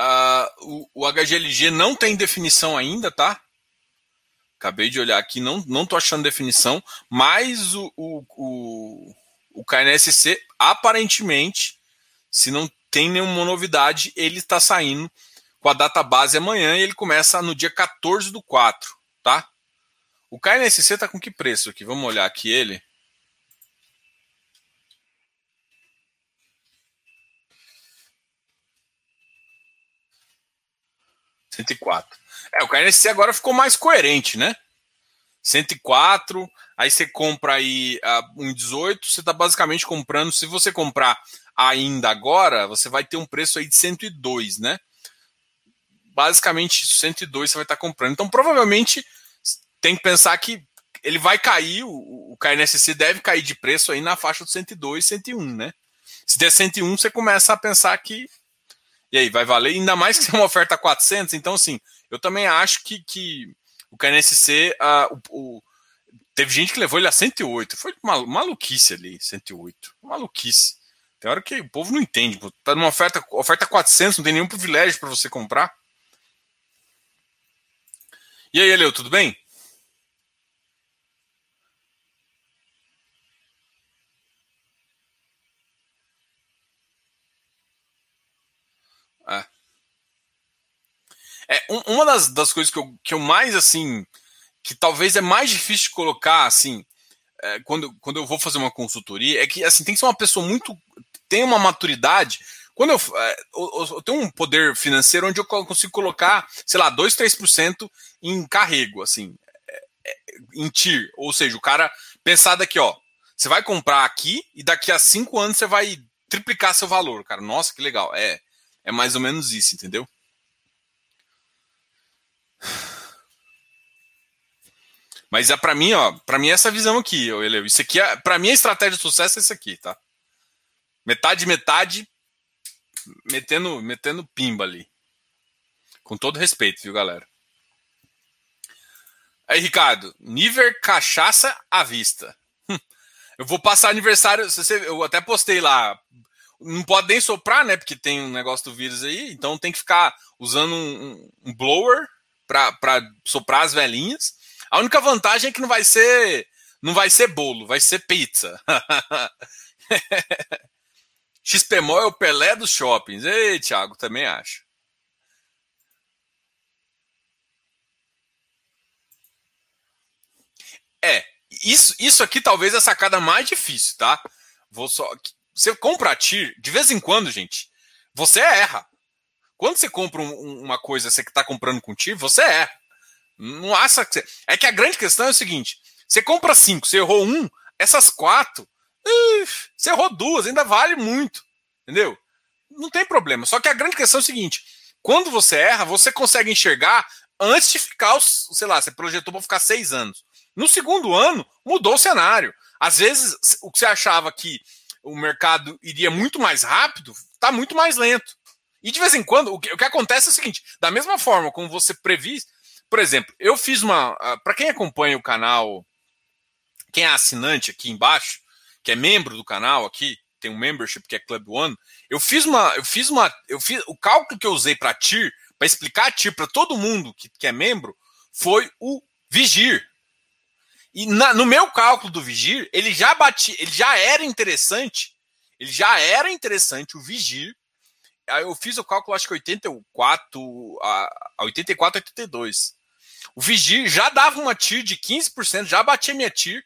Uh, o, o, HGLG não tem definição ainda, tá? Acabei de olhar aqui, não, não tô achando definição, mas o, o, o, o KNSC, aparentemente, se não tem nenhuma novidade, ele está saindo com a data base amanhã e ele começa no dia 14 do 4, tá? O KNSC está com que preço aqui? Vamos olhar aqui ele. Cento e quatro. É, o KNSC agora ficou mais coerente, né? 104, aí você compra aí uh, um 18, você está basicamente comprando, se você comprar ainda agora, você vai ter um preço aí de 102, né? Basicamente 102 você vai estar tá comprando. Então provavelmente tem que pensar que ele vai cair, o, o KNSC deve cair de preço aí na faixa de 102, 101, né? Se der 101, você começa a pensar que e aí, vai valer? Ainda mais que é uma oferta 400, então assim, eu também acho que, que o KNSC, uh, o, o, teve gente que levou ele a 108. Foi uma maluquice ali, 108. Maluquice. Tem hora que o povo não entende. Tá numa oferta, oferta 400, não tem nenhum privilégio para você comprar. E aí, Eleu, tudo bem? É. É, um, uma das, das coisas que eu, que eu mais, assim, que talvez é mais difícil de colocar, assim, é, quando, quando eu vou fazer uma consultoria, é que, assim, tem que ser uma pessoa muito. tem uma maturidade. Quando eu, é, eu, tenho um poder financeiro onde eu consigo colocar, sei lá, 2, 3% em carrego, assim, é, é, em TIR. Ou seja, o cara pensar daqui, ó, você vai comprar aqui e daqui a cinco anos você vai triplicar seu valor, cara. Nossa, que legal. É, é mais ou menos isso, entendeu? Mas é para mim, ó, para mim é essa visão aqui, eu Isso aqui é, para mim a estratégia de sucesso é isso aqui, tá? Metade metade metendo metendo pimba ali. Com todo respeito, viu, galera? Aí, Ricardo, Niver cachaça à vista. Hum, eu vou passar aniversário, eu até postei lá. Não pode nem soprar, né? Porque tem um negócio do vírus aí, então tem que ficar usando um, um blower para soprar as velhinhas. A única vantagem é que não vai ser não vai ser bolo, vai ser pizza. [LAUGHS] XPMO é o Pelé dos shoppings. Ei, Thiago, também acho. É, isso, isso aqui talvez é a sacada mais difícil, tá? Vou só. Você compra a TIR, de vez em quando, gente, você erra. Quando você compra um, uma coisa, você que está comprando contigo, você é. Não acha que você... É que a grande questão é o seguinte: você compra cinco, você errou um, essas quatro, você errou duas, ainda vale muito. Entendeu? Não tem problema. Só que a grande questão é o seguinte: quando você erra, você consegue enxergar antes de ficar, sei lá, você projetou para ficar seis anos. No segundo ano, mudou o cenário. Às vezes, o que você achava que o mercado iria muito mais rápido, está muito mais lento. E de vez em quando, o que, o que acontece é o seguinte: da mesma forma como você previu, por exemplo, eu fiz uma. Ah, Para quem acompanha o canal, quem é assinante aqui embaixo, que é membro do canal aqui, tem um membership que é Club One, eu fiz uma. Eu fiz uma. Eu fiz, o cálculo que eu usei para TIR, para explicar a TIR para todo mundo que, que é membro, foi o Vigir. E na, no meu cálculo do Vigir, ele já bati, ele já era interessante. Ele já era interessante o Vigir eu fiz o cálculo, acho que 84 a, 84, 82. O Vigir já dava uma TIR de 15%, já batia minha TIR,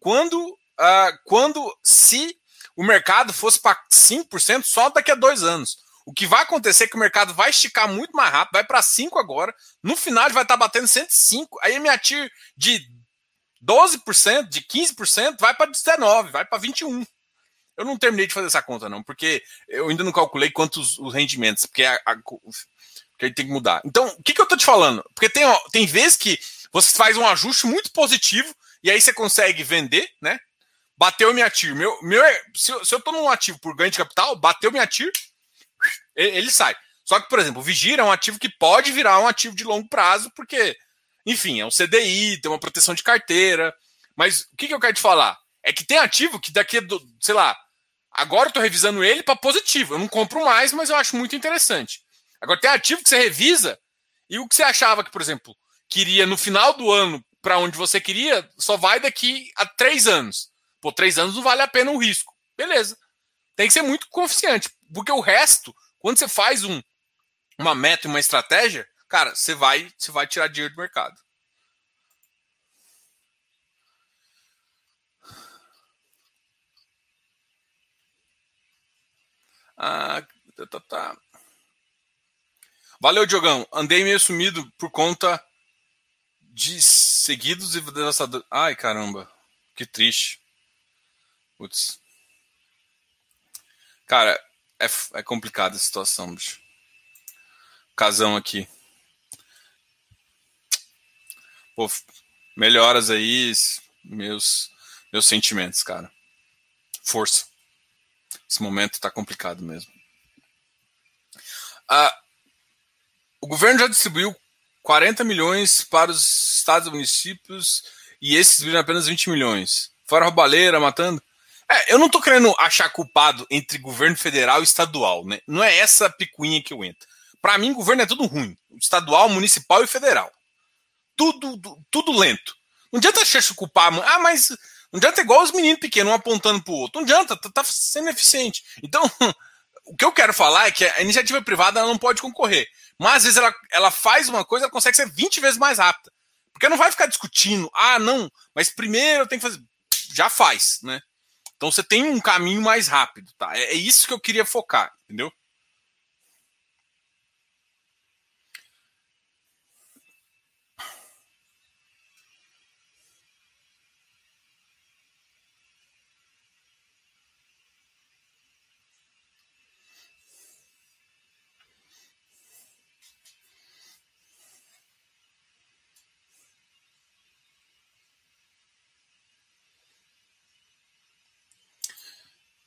quando, uh, quando se o mercado fosse para 5% só daqui a dois anos. O que vai acontecer é que o mercado vai esticar muito mais rápido, vai para 5 agora, no final ele vai estar tá batendo 105, aí minha TIR de 12%, de 15%, vai para 19%, vai para 21%. Eu não terminei de fazer essa conta, não, porque eu ainda não calculei quantos os rendimentos, porque, a, a, porque tem que mudar. Então, o que, que eu tô te falando? Porque tem, ó, tem vezes que você faz um ajuste muito positivo e aí você consegue vender, né? Bateu minha TIR. Meu, meu, é, se, eu, se eu tô num ativo por ganho de capital, bateu minha TIR, ele, ele sai. Só que, por exemplo, o Vigir é um ativo que pode virar um ativo de longo prazo, porque, enfim, é um CDI, tem uma proteção de carteira. Mas o que, que eu quero te falar? É que tem ativo que daqui, sei lá, Agora eu estou revisando ele para positivo. Eu não compro mais, mas eu acho muito interessante. Agora tem ativo que você revisa e o que você achava que, por exemplo, queria no final do ano para onde você queria, só vai daqui a três anos. Pô, três anos não vale a pena o risco. Beleza. tem que ser muito confiante, porque o resto, quando você faz um, uma meta e uma estratégia, cara, você vai, você vai tirar dinheiro do mercado. Ah, tá, tá. tá. Valeu, Diogão. Andei meio sumido por conta de seguidos e devastadores. Ai, caramba. Que triste. Putz. Cara, é, é complicada a situação, bicho. Casão aqui. Pô, melhoras aí, meus, meus sentimentos, cara. Força. Esse momento tá complicado mesmo. Ah, o governo já distribuiu 40 milhões para os estados e municípios e esses viram apenas 20 milhões. Fora roubalheira, matando. É, eu não estou querendo achar culpado entre governo federal e estadual, né? Não é essa picuinha que eu entro. Para mim, governo é tudo ruim. Estadual, municipal e federal. Tudo, tudo lento. Não adianta achar culpar. Ah, mas não adianta igual os meninos pequenos, um apontando para o outro. Não adianta, tá, tá sendo eficiente. Então, [LAUGHS] o que eu quero falar é que a iniciativa privada não pode concorrer. Mas às vezes ela, ela faz uma coisa, ela consegue ser 20 vezes mais rápida. Porque não vai ficar discutindo, ah, não, mas primeiro eu tenho que fazer. Já faz, né? Então você tem um caminho mais rápido, tá? É, é isso que eu queria focar, entendeu?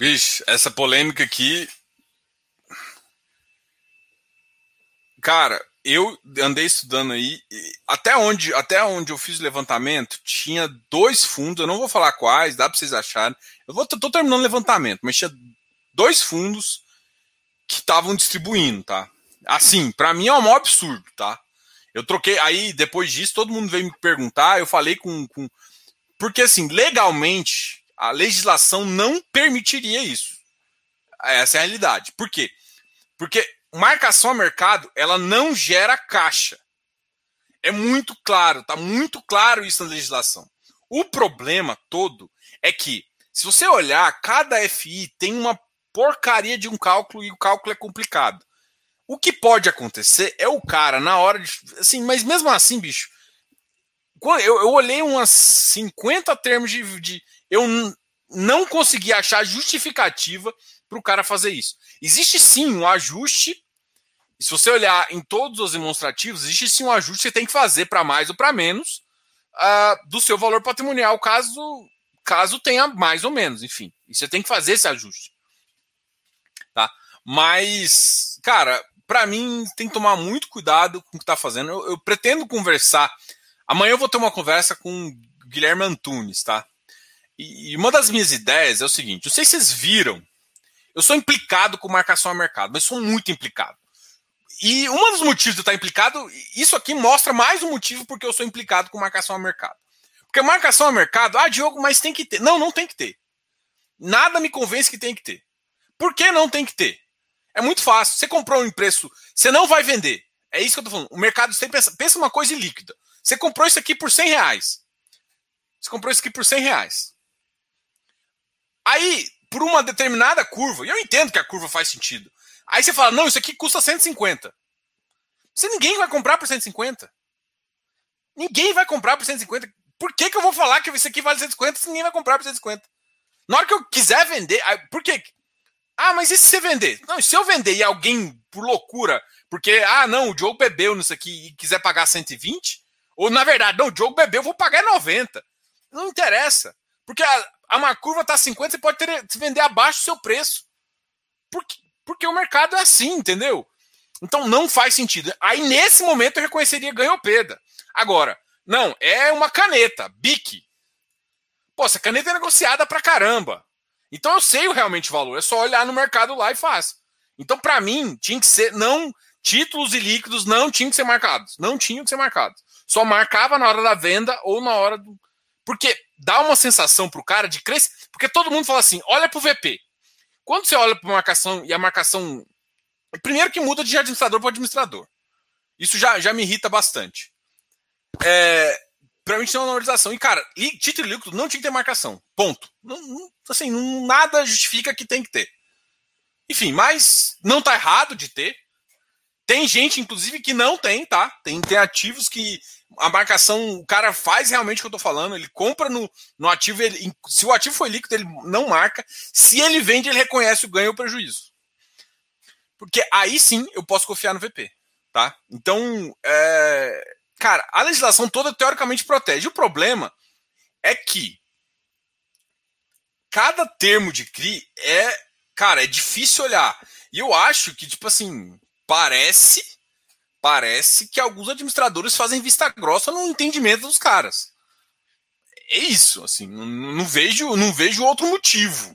Bicho, essa polêmica aqui. Cara, eu andei estudando aí. Até onde, até onde eu fiz o levantamento, tinha dois fundos. Eu não vou falar quais, dá para vocês acharem. Eu vou, tô terminando o levantamento, mas tinha dois fundos que estavam distribuindo, tá? Assim, para mim é um maior absurdo, tá? Eu troquei. Aí, depois disso, todo mundo veio me perguntar. Eu falei com. com porque, assim, legalmente, a legislação não permitiria isso. Essa é a realidade. Por quê? Porque marcação a mercado, ela não gera caixa. É muito claro, tá muito claro isso na legislação. O problema todo é que, se você olhar, cada FI tem uma porcaria de um cálculo e o cálculo é complicado. O que pode acontecer é o cara, na hora de. Assim, mas mesmo assim, bicho. Eu, eu olhei umas 50 termos de, de, eu não consegui achar justificativa para o cara fazer isso. Existe sim um ajuste. Se você olhar em todos os demonstrativos, existe sim um ajuste que você tem que fazer para mais ou para menos uh, do seu valor patrimonial, caso, caso tenha mais ou menos, enfim. E você tem que fazer esse ajuste. Tá? Mas, cara, para mim tem que tomar muito cuidado com o que está fazendo. Eu, eu pretendo conversar. Amanhã eu vou ter uma conversa com o Guilherme Antunes, tá? E uma das minhas ideias é o seguinte: não sei se vocês viram, eu sou implicado com marcação a mercado, mas sou muito implicado. E um dos motivos de eu estar implicado, isso aqui mostra mais um motivo porque eu sou implicado com marcação a mercado. Porque marcação a mercado, ah, Diogo, mas tem que ter. Não, não tem que ter. Nada me convence que tem que ter. Por que não tem que ter? É muito fácil. Você comprou um preço, você não vai vender. É isso que eu tô falando. O mercado sempre pensa, pensa uma coisa líquida. Você comprou isso aqui por 100 reais. Você comprou isso aqui por 100 reais. Aí, por uma determinada curva, e eu entendo que a curva faz sentido. Aí você fala, não, isso aqui custa 150. Você ninguém vai comprar por 150. Ninguém vai comprar por 150. Por que, que eu vou falar que isso aqui vale 150 se ninguém vai comprar por 150? Na hora que eu quiser vender, por quê? Ah, mas e se você vender? Não, se eu vender e alguém, por loucura, porque, ah, não, o Diogo bebeu nisso aqui e quiser pagar 120, ou na verdade, não, o Diogo bebeu, eu vou pagar 90. Não interessa. Porque a, uma curva está 50, você pode ter, vender abaixo do seu preço. Porque, porque o mercado é assim, entendeu? Então não faz sentido. Aí nesse momento eu reconheceria ganhopeda. Agora, não, é uma caneta, BIC. Pô, essa caneta é negociada pra caramba. Então eu sei o realmente valor, é só olhar no mercado lá e faz. Então para mim tinha que ser não títulos e líquidos não tinham que ser marcados, não tinham que ser marcados. Só marcava na hora da venda ou na hora do porque dá uma sensação pro cara de crescer. Porque todo mundo fala assim: olha pro VP. Quando você olha para marcação e a marcação. Primeiro que muda de administrador para administrador. Isso já, já me irrita bastante. É, para mim, tem uma normalização. E, cara, título líquido não tinha que ter marcação. Ponto. Não, não, assim, não, nada justifica que tem que ter. Enfim, mas não tá errado de ter. Tem gente, inclusive, que não tem, tá? Tem, tem ativos que a marcação, o cara faz realmente o que eu tô falando, ele compra no, no ativo, ele, se o ativo foi líquido, ele não marca. Se ele vende, ele reconhece o ganho ou o prejuízo. Porque aí sim eu posso confiar no VP, tá? Então, é, cara, a legislação toda teoricamente protege. O problema é que cada termo de CRI é, cara, é difícil olhar. E eu acho que, tipo assim, parece parece que alguns administradores fazem vista grossa no entendimento dos caras. É isso, assim, não, não vejo, não vejo outro motivo.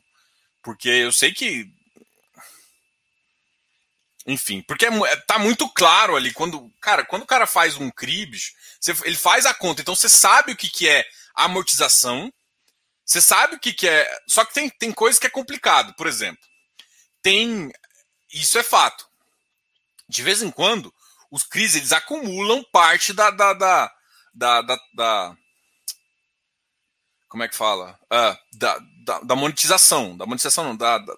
Porque eu sei que enfim, porque é, é, tá muito claro ali quando, cara, quando o cara faz um CRIBS, ele faz a conta, então você sabe o que, que é amortização, você sabe o que, que é. Só que tem, tem coisa que é complicado, por exemplo. Tem. Isso é fato. De vez em quando, os CRIs eles acumulam parte da, da, da, da, da, da como é que fala? Ah, da, da, da, monetização. Da monetização não, da, da,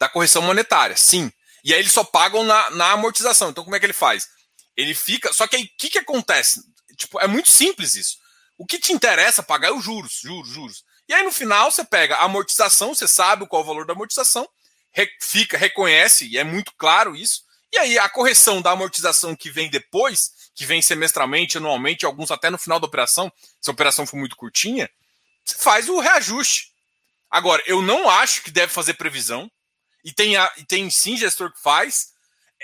da, correção monetária, sim. E aí eles só pagam na, na amortização. Então como é que ele faz? Ele fica. Só que aí o que, que acontece? Tipo, é muito simples isso. O que te interessa pagar é os juros, juros, juros. E aí no final você pega a amortização, você sabe qual é o valor da amortização, re, fica, reconhece, e é muito claro isso, e aí a correção da amortização que vem depois, que vem semestralmente, anualmente, alguns até no final da operação, se a operação for muito curtinha, faz o reajuste. Agora, eu não acho que deve fazer previsão, e tem, a, e tem sim gestor que faz.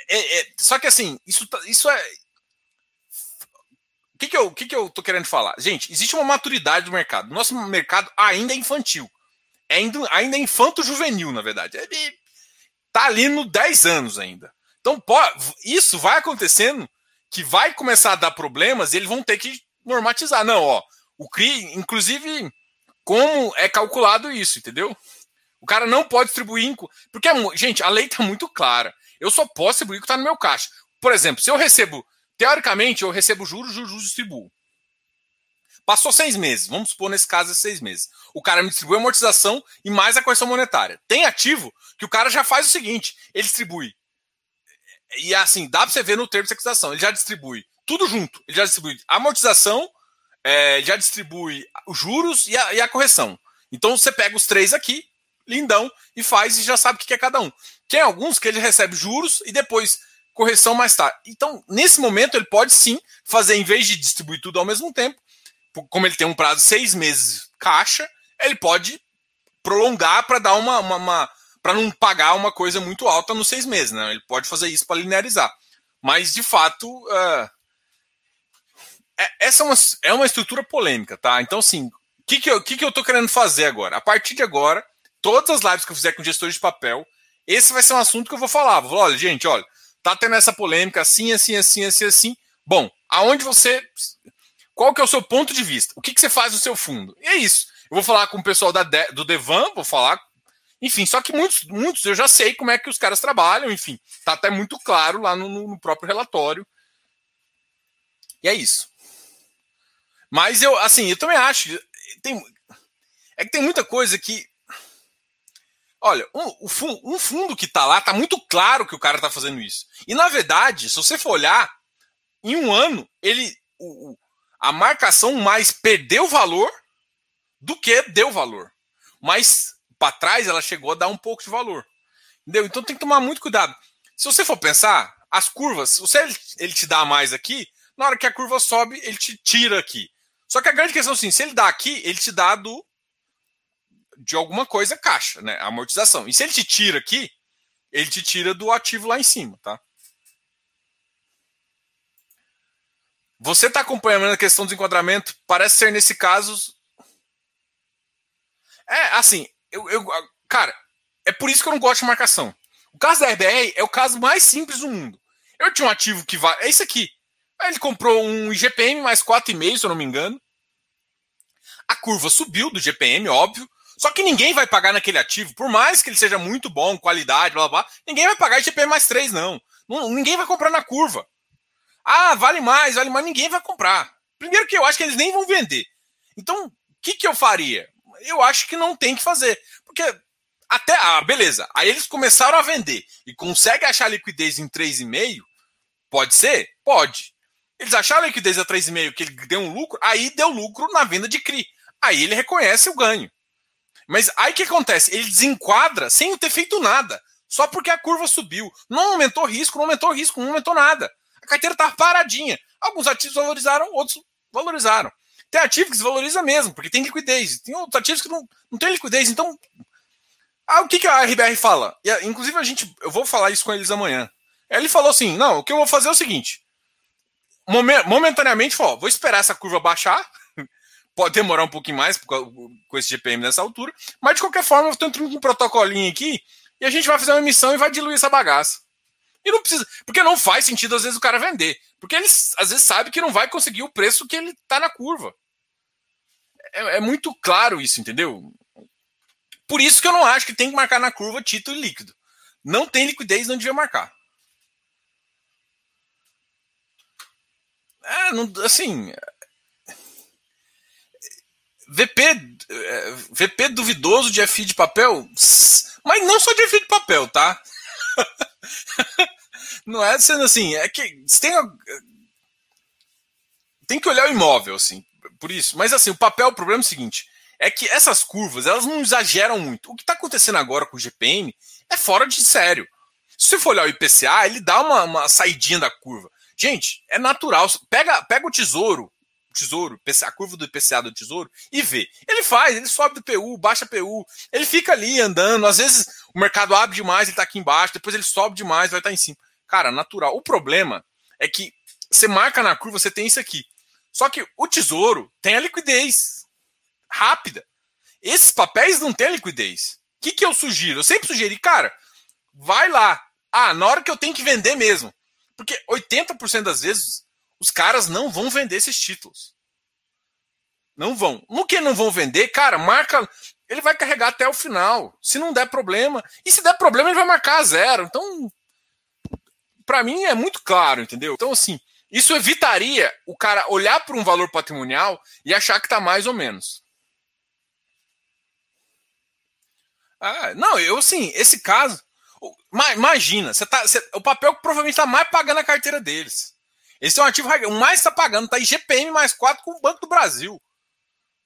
É, é, só que assim, isso, tá, isso é. O que, que, eu, que, que eu tô querendo falar? Gente, existe uma maturidade do mercado. Nosso mercado ainda é infantil. É ainda, ainda é infanto-juvenil, na verdade. Ele tá ali no 10 anos ainda. Então, isso vai acontecendo que vai começar a dar problemas e eles vão ter que normatizar. Não, ó, o CRI, inclusive, como é calculado isso, entendeu? O cara não pode distribuir. Porque, gente, a lei está muito clara. Eu só posso distribuir o que está no meu caixa. Por exemplo, se eu recebo, teoricamente, eu recebo juros, juros, juros distribuo. Passou seis meses, vamos supor nesse caso é seis meses. O cara me distribui a amortização e mais a correção monetária. Tem ativo que o cara já faz o seguinte: ele distribui e assim, dá para você ver no termo de securitização. Ele já distribui tudo junto. Ele já distribui amortização, é, já distribui os juros e a, e a, correção. Então você pega os três aqui, lindão, e faz e já sabe o que é cada um. Tem alguns que ele recebe juros e depois correção mais tarde. Então, nesse momento, ele pode sim fazer, em vez de distribuir tudo ao mesmo tempo, como ele tem um prazo de seis meses caixa, ele pode prolongar para dar uma, uma, uma para não pagar uma coisa muito alta nos seis meses, né? Ele pode fazer isso para linearizar. Mas, de fato, uh, é, essa é uma, é uma estrutura polêmica, tá? Então, assim, o que, que, eu, que, que eu querendo fazer agora? A partir de agora, todas as lives que eu fizer com gestores de papel, esse vai ser um assunto que eu vou falar. Vou falar, olha, gente, olha, tá tendo essa polêmica assim, assim, assim, assim, assim. Bom, aonde você. Qual que é o seu ponto de vista? O que, que você faz no seu fundo? E é isso. Eu vou falar com o pessoal da, do Devan, vou falar enfim, só que muitos, muitos eu já sei como é que os caras trabalham, enfim, tá até muito claro lá no, no próprio relatório. E é isso. Mas eu, assim, eu também acho. Tem, é que tem muita coisa que. Olha, um, um fundo que tá lá, tá muito claro que o cara tá fazendo isso. E na verdade, se você for olhar, em um ano, ele. O, a marcação mais perdeu valor do que deu valor. Mas para trás, ela chegou a dar um pouco de valor. Entendeu? Então tem que tomar muito cuidado. Se você for pensar, as curvas, você, ele te dá mais aqui, na hora que a curva sobe, ele te tira aqui. Só que a grande questão é assim, se ele dá aqui, ele te dá do de alguma coisa caixa, né? Amortização. E se ele te tira aqui, ele te tira do ativo lá em cima, tá? Você está acompanhando a questão do enquadramento? Parece ser nesse caso. É, assim, eu, eu, cara, é por isso que eu não gosto de marcação. O caso da RBR é o caso mais simples do mundo. Eu tinha um ativo que vai. É isso aqui. Aí ele comprou um IGPM mais 4,5, se eu não me engano. A curva subiu do GPM, óbvio. Só que ninguém vai pagar naquele ativo, por mais que ele seja muito bom, qualidade, blá blá, blá ninguém vai pagar IGPM mais 3, não. não. Ninguém vai comprar na curva. Ah, vale mais, vale mais, ninguém vai comprar. Primeiro que eu acho que eles nem vão vender. Então, o que, que eu faria? Eu acho que não tem que fazer. Porque até, ah, beleza. Aí eles começaram a vender e conseguem achar liquidez em 3,5? Pode ser? Pode. Eles acharam a liquidez a 3,5 que ele deu um lucro, aí deu lucro na venda de CRI. Aí ele reconhece o ganho. Mas aí o que acontece? Ele desenquadra sem ter feito nada. Só porque a curva subiu. Não aumentou risco, não aumentou risco, não aumentou nada. A carteira estava paradinha. Alguns ativos valorizaram, outros valorizaram. Tem ativo que desvaloriza mesmo, porque tem liquidez. Tem outros ativos que não, não tem liquidez. Então, ah, o que, que a RBR fala? E, inclusive, a gente, eu vou falar isso com eles amanhã. Ele falou assim: não, o que eu vou fazer é o seguinte. Momentaneamente, falou, vou esperar essa curva baixar. [LAUGHS] Pode demorar um pouquinho mais com esse GPM nessa altura, mas de qualquer forma, eu estou entrando com um protocolinho aqui e a gente vai fazer uma emissão e vai diluir essa bagaça. E não precisa. Porque não faz sentido, às vezes, o cara vender. Porque ele, às vezes, sabe que não vai conseguir o preço que ele está na curva. É, é, muito claro isso, entendeu? Por isso que eu não acho que tem que marcar na curva título líquido. Não tem liquidez, não devia marcar. É, não, assim. VP, é, VP duvidoso de FI de papel, mas não só de FI de papel, tá? [LAUGHS] não é sendo assim, é que tem, tem que olhar o imóvel, assim, por isso. Mas assim, o papel, o problema é o seguinte, é que essas curvas, elas não exageram muito. O que está acontecendo agora com o GPM é fora de sério. Se você for olhar o IPCA, ele dá uma, uma saidinha da curva. Gente, é natural. Pega, pega o tesouro, tesouro, a curva do IPCA do tesouro e vê. Ele faz, ele sobe do PU, baixa PU, ele fica ali andando. Às vezes o mercado abre demais, ele está aqui embaixo, depois ele sobe demais, vai estar tá em cima. Cara, natural. O problema é que você marca na curva, você tem isso aqui. Só que o tesouro tem a liquidez rápida. Esses papéis não têm liquidez. O que, que eu sugiro? Eu sempre sugeri, cara, vai lá. Ah, na hora que eu tenho que vender mesmo. Porque 80% das vezes os caras não vão vender esses títulos. Não vão. No que não vão vender, cara, marca. Ele vai carregar até o final. Se não der problema. E se der problema, ele vai marcar zero. Então, para mim é muito claro, entendeu? Então, assim, isso evitaria o cara olhar para um valor patrimonial e achar que está mais ou menos. Ah, não, eu sim, esse caso. Imagina, você tá, você, o papel que provavelmente está mais pagando a carteira deles. Esse é um ativo o mais está pagando, tá IGPM mais 4 com o Banco do Brasil.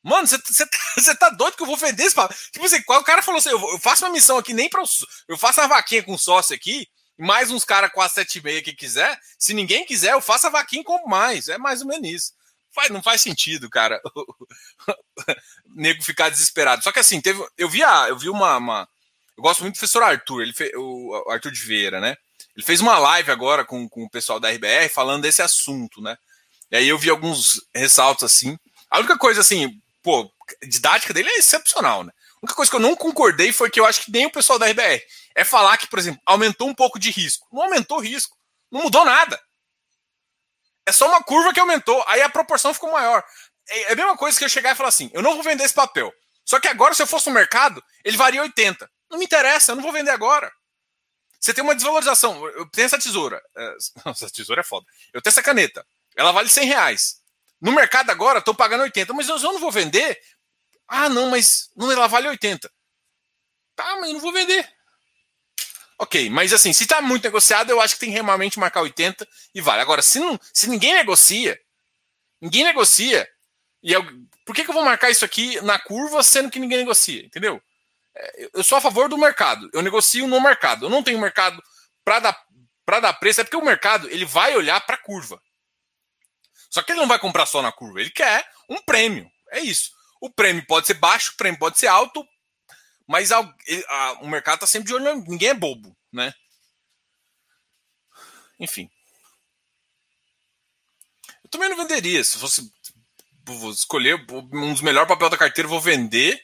Mano, você tá, [LAUGHS] tá doido que eu vou vender esse papel? Tipo assim, o cara falou assim: eu, faço uma missão aqui nem para Eu faço uma vaquinha com sócio aqui, mais uns caras com a 7,5 que quiser. Se ninguém quiser, eu faço a vaquinha com mais. É mais ou menos isso. Faz, não faz sentido, cara. [LAUGHS] nego ficar desesperado. Só que assim, teve, eu vi, a, eu vi uma, uma, Eu gosto muito do professor Arthur, ele fez, o Arthur de Vieira, né? Ele fez uma live agora com, com o pessoal da RBR falando desse assunto, né? E aí eu vi alguns ressaltos assim. A única coisa assim, pô, didática dele é excepcional, né? A única coisa que eu não concordei foi que eu acho que nem o pessoal da RBR é falar que, por exemplo, aumentou um pouco de risco. Não aumentou risco. Não mudou nada. É só uma curva que aumentou, aí a proporção ficou maior. É, é a mesma coisa que eu chegar e falar assim: eu não vou vender esse papel. Só que agora, se eu fosse no mercado, ele varia 80. Não me interessa, eu não vou vender agora. Você tem uma desvalorização. Eu tenho essa tesoura. É, [LAUGHS] nossa, essa tesoura é foda. Eu tenho essa caneta. Ela vale 100 reais. No mercado agora, estou pagando 80. Mas eu não vou vender. Ah, não, mas ela vale 80. Tá, mas eu não vou vender. Ok, mas assim, se está muito negociado, eu acho que tem que realmente marcar 80 e vale. Agora, se, não, se ninguém negocia, ninguém negocia, e eu, por que, que eu vou marcar isso aqui na curva sendo que ninguém negocia? Entendeu? É, eu sou a favor do mercado. Eu negocio no mercado. Eu não tenho mercado para dar, dar preço. É porque o mercado ele vai olhar para a curva. Só que ele não vai comprar só na curva. Ele quer um prêmio. É isso. O prêmio pode ser baixo, o prêmio pode ser alto, mas a, a, o mercado está sempre de olho, ninguém é bobo, né? Enfim. Eu também não venderia. Se fosse vou escolher um dos melhores papéis da carteira, vou vender.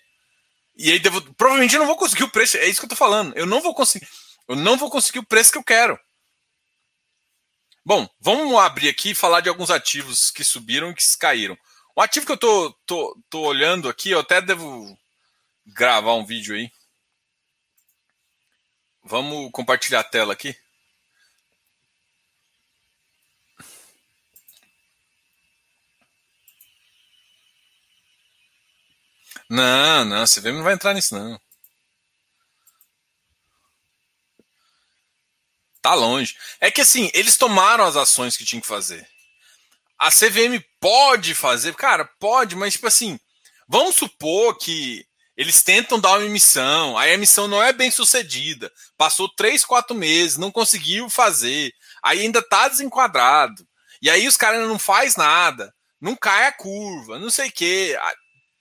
E aí devo, provavelmente eu não vou conseguir o preço. É isso que eu tô falando. Eu não vou conseguir. Eu não vou conseguir o preço que eu quero. Bom, vamos abrir aqui e falar de alguns ativos que subiram e que caíram. O ativo que eu tô, tô, tô olhando aqui, eu até devo gravar um vídeo aí. Vamos compartilhar a tela aqui. Não, não, CVM não vai entrar nisso, não. Tá longe. É que assim, eles tomaram as ações que tinham que fazer. A CVM pode fazer, cara, pode, mas tipo assim, vamos supor que eles tentam dar uma emissão, aí a emissão não é bem sucedida, passou três, quatro meses, não conseguiu fazer, aí ainda tá desenquadrado, e aí os caras não faz nada, não cai a curva, não sei o quê,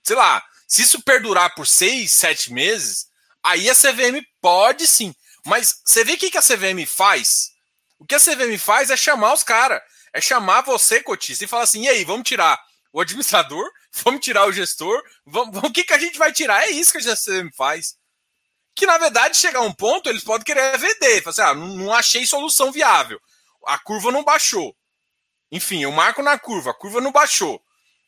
sei lá, se isso perdurar por seis, sete meses, aí a CVM pode sim, mas você vê o que a CVM faz? O que a CVM faz é chamar os caras, é chamar você, cotista, e falar assim, e aí, vamos tirar o administrador, [LAUGHS] vamos tirar o gestor, vamos, o que, que a gente vai tirar? É isso que a GCM faz. Que na verdade, chegar a um ponto, eles podem querer vender. Falar assim, ah, não, não achei solução viável. A curva não baixou. Enfim, eu marco na curva, a curva não baixou.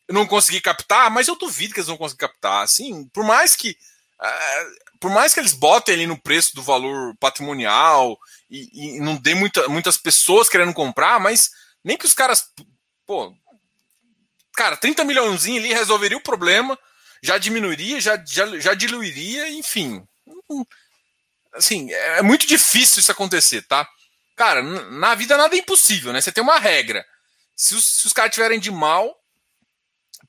Eu não consegui captar, mas eu duvido que eles vão conseguir captar. Assim, por mais que. Uh, por mais que eles botem ali no preço do valor patrimonial e, e não dê muita, muitas pessoas querendo comprar, mas nem que os caras. Pô, cara, 30 milhões ali resolveria o problema, já diminuiria, já, já, já diluiria, enfim. Assim, é muito difícil isso acontecer, tá? Cara, na vida nada é impossível, né? Você tem uma regra. Se os, se os caras tiverem de mal,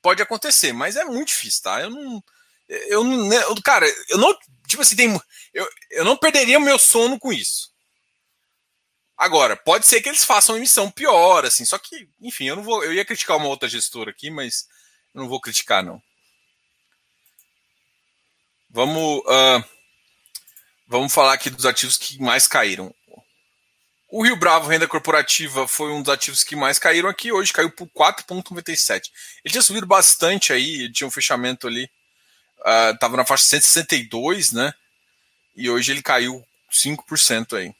pode acontecer, mas é muito difícil, tá? Eu não. Eu. Né, cara, eu não. Tipo assim, tem, eu, eu não perderia o meu sono com isso. Agora, pode ser que eles façam emissão pior, assim, só que, enfim, eu não vou. Eu ia criticar uma outra gestora aqui, mas eu não vou criticar, não. Vamos. Uh, vamos falar aqui dos ativos que mais caíram. O Rio Bravo Renda Corporativa foi um dos ativos que mais caíram aqui, hoje caiu por 4,97. Ele tinha subido bastante aí, tinha um fechamento ali, estava uh, na faixa 162, né? E hoje ele caiu 5% aí.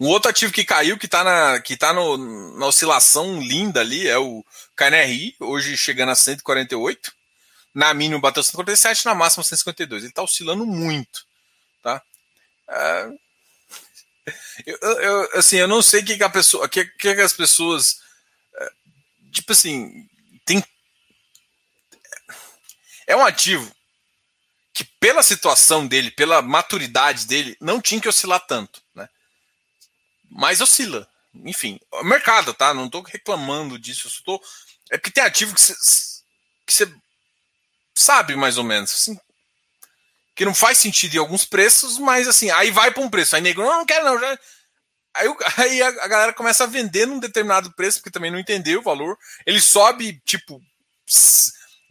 Um outro ativo que caiu, que está na, que tá na oscilação linda ali, é o KNRI, hoje chegando a 148. Na mínima bateu 147, na máxima 152. Ele está oscilando muito. Tá? É... Eu, eu, assim, eu não sei o que, que a pessoa. que, que as pessoas. É, tipo assim. Tem. É um ativo que, pela situação dele, pela maturidade dele, não tinha que oscilar tanto. Mas oscila. Enfim, o mercado, tá? Não estou reclamando disso. Estou... É porque tem ativo que você sabe mais ou menos. Assim, que não faz sentido em alguns preços, mas assim, aí vai para um preço. Aí nego, não, não quero não. Já... Aí, [LAUGHS] aí a, galera começa a vender num determinado preço, porque também não entendeu o valor. Ele sobe, tipo.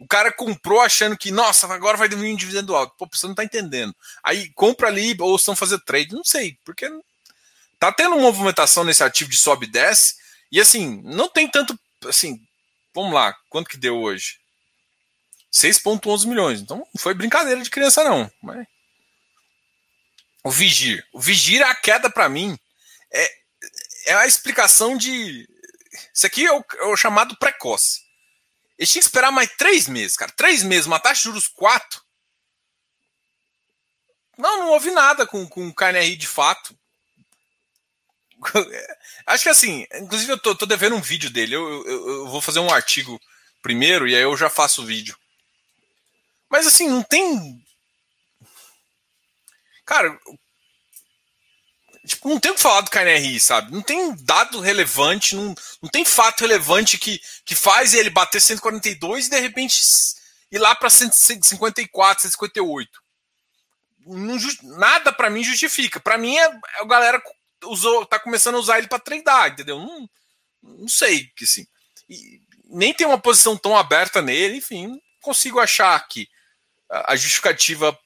O cara comprou achando que, nossa, agora vai vir um dividendo alto. Pô, você não tá entendendo. Aí compra ali, ou estão fazendo trade, não sei, porque tá tendo uma movimentação nesse ativo de sobe e desce, e assim, não tem tanto, assim, vamos lá, quanto que deu hoje? 6.11 milhões, então não foi brincadeira de criança não, mas... O Vigir, o Vigir, a queda para mim, é, é a explicação de... Isso aqui é o, é o chamado precoce. Eles tinham que esperar mais três meses, cara. Três meses, uma taxa de juros 4. Não, não houve nada com, com o KNRI de fato. [LAUGHS] Acho que assim, inclusive eu tô, tô devendo um vídeo dele. Eu, eu, eu, vou fazer um artigo primeiro e aí eu já faço o vídeo. Mas assim, não tem. Cara, tipo, não tem o que falar do KNRI, sabe? Não tem dado relevante, não, não tem fato relevante que, que faz ele bater 142 e de repente ir lá para 154, 158. Não, nada para mim justifica. Para mim é, é a galera usou, tá começando a usar ele para treinar, entendeu? Não, não sei, assim. E nem tem uma posição tão aberta nele, enfim, consigo achar que a justificativa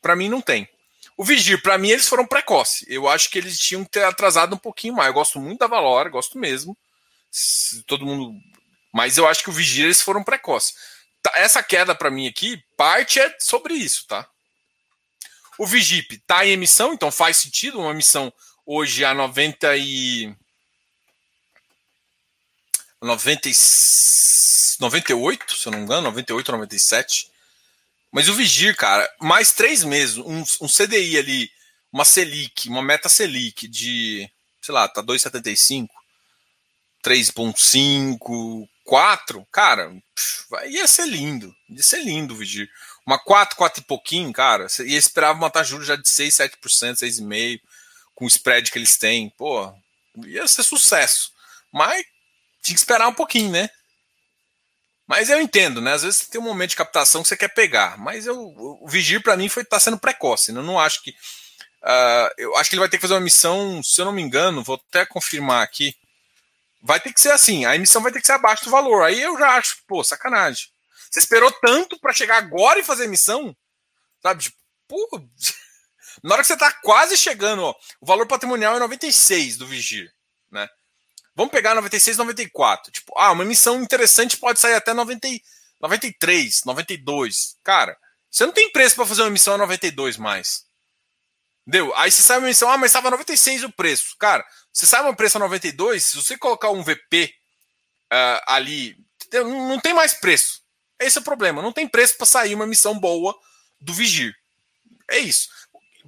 para mim não tem. O Vigir, para mim, eles foram precoce. Eu acho que eles tinham que ter atrasado um pouquinho mais. Eu gosto muito da Valora, gosto mesmo. Todo mundo. Mas eu acho que o Vigir, eles foram precoce. Tá, essa queda para mim aqui, parte é sobre isso, tá? O Vigip tá em emissão, então faz sentido uma emissão hoje a 90 e 90 e... 98, se eu não me engano, 98 ou 97. Mas o Vigir, cara, mais três meses, um, um CDI ali, uma Selic, uma meta Selic de, sei lá, tá 2,75, 3,5, 4, cara, ia ser lindo. Ia ser lindo o Vigir. Uma 4, 4 e pouquinho, cara, uma taxa de juros já de 6, 7%, 6,5%, com o spread que eles têm. Pô, ia ser sucesso. Mas tinha que esperar um pouquinho, né? Mas eu entendo, né? Às vezes tem um momento de captação que você quer pegar. Mas eu, o Vigir, para mim, foi tá sendo precoce. Né? Eu não acho que. Uh, eu acho que ele vai ter que fazer uma missão, se eu não me engano, vou até confirmar aqui. Vai ter que ser assim, a emissão vai ter que ser abaixo do valor. Aí eu já acho, pô, sacanagem. Você esperou tanto para chegar agora e fazer emissão? Sabe? Tipo, pô, na hora que você tá quase chegando, ó, o valor patrimonial é 96 do Vigir, né? Vamos pegar 96, 94. Tipo, ah, uma emissão interessante pode sair até 90, 93, 92. Cara, você não tem preço para fazer uma emissão a 92 mais. Entendeu? Aí você sai uma emissão, ah, mas estava 96 o preço. Cara, você sai uma preço a 92, se você colocar um VP uh, ah, ali, não tem mais preço. Esse é o problema. Não tem preço para sair uma emissão boa do Vigir. É isso.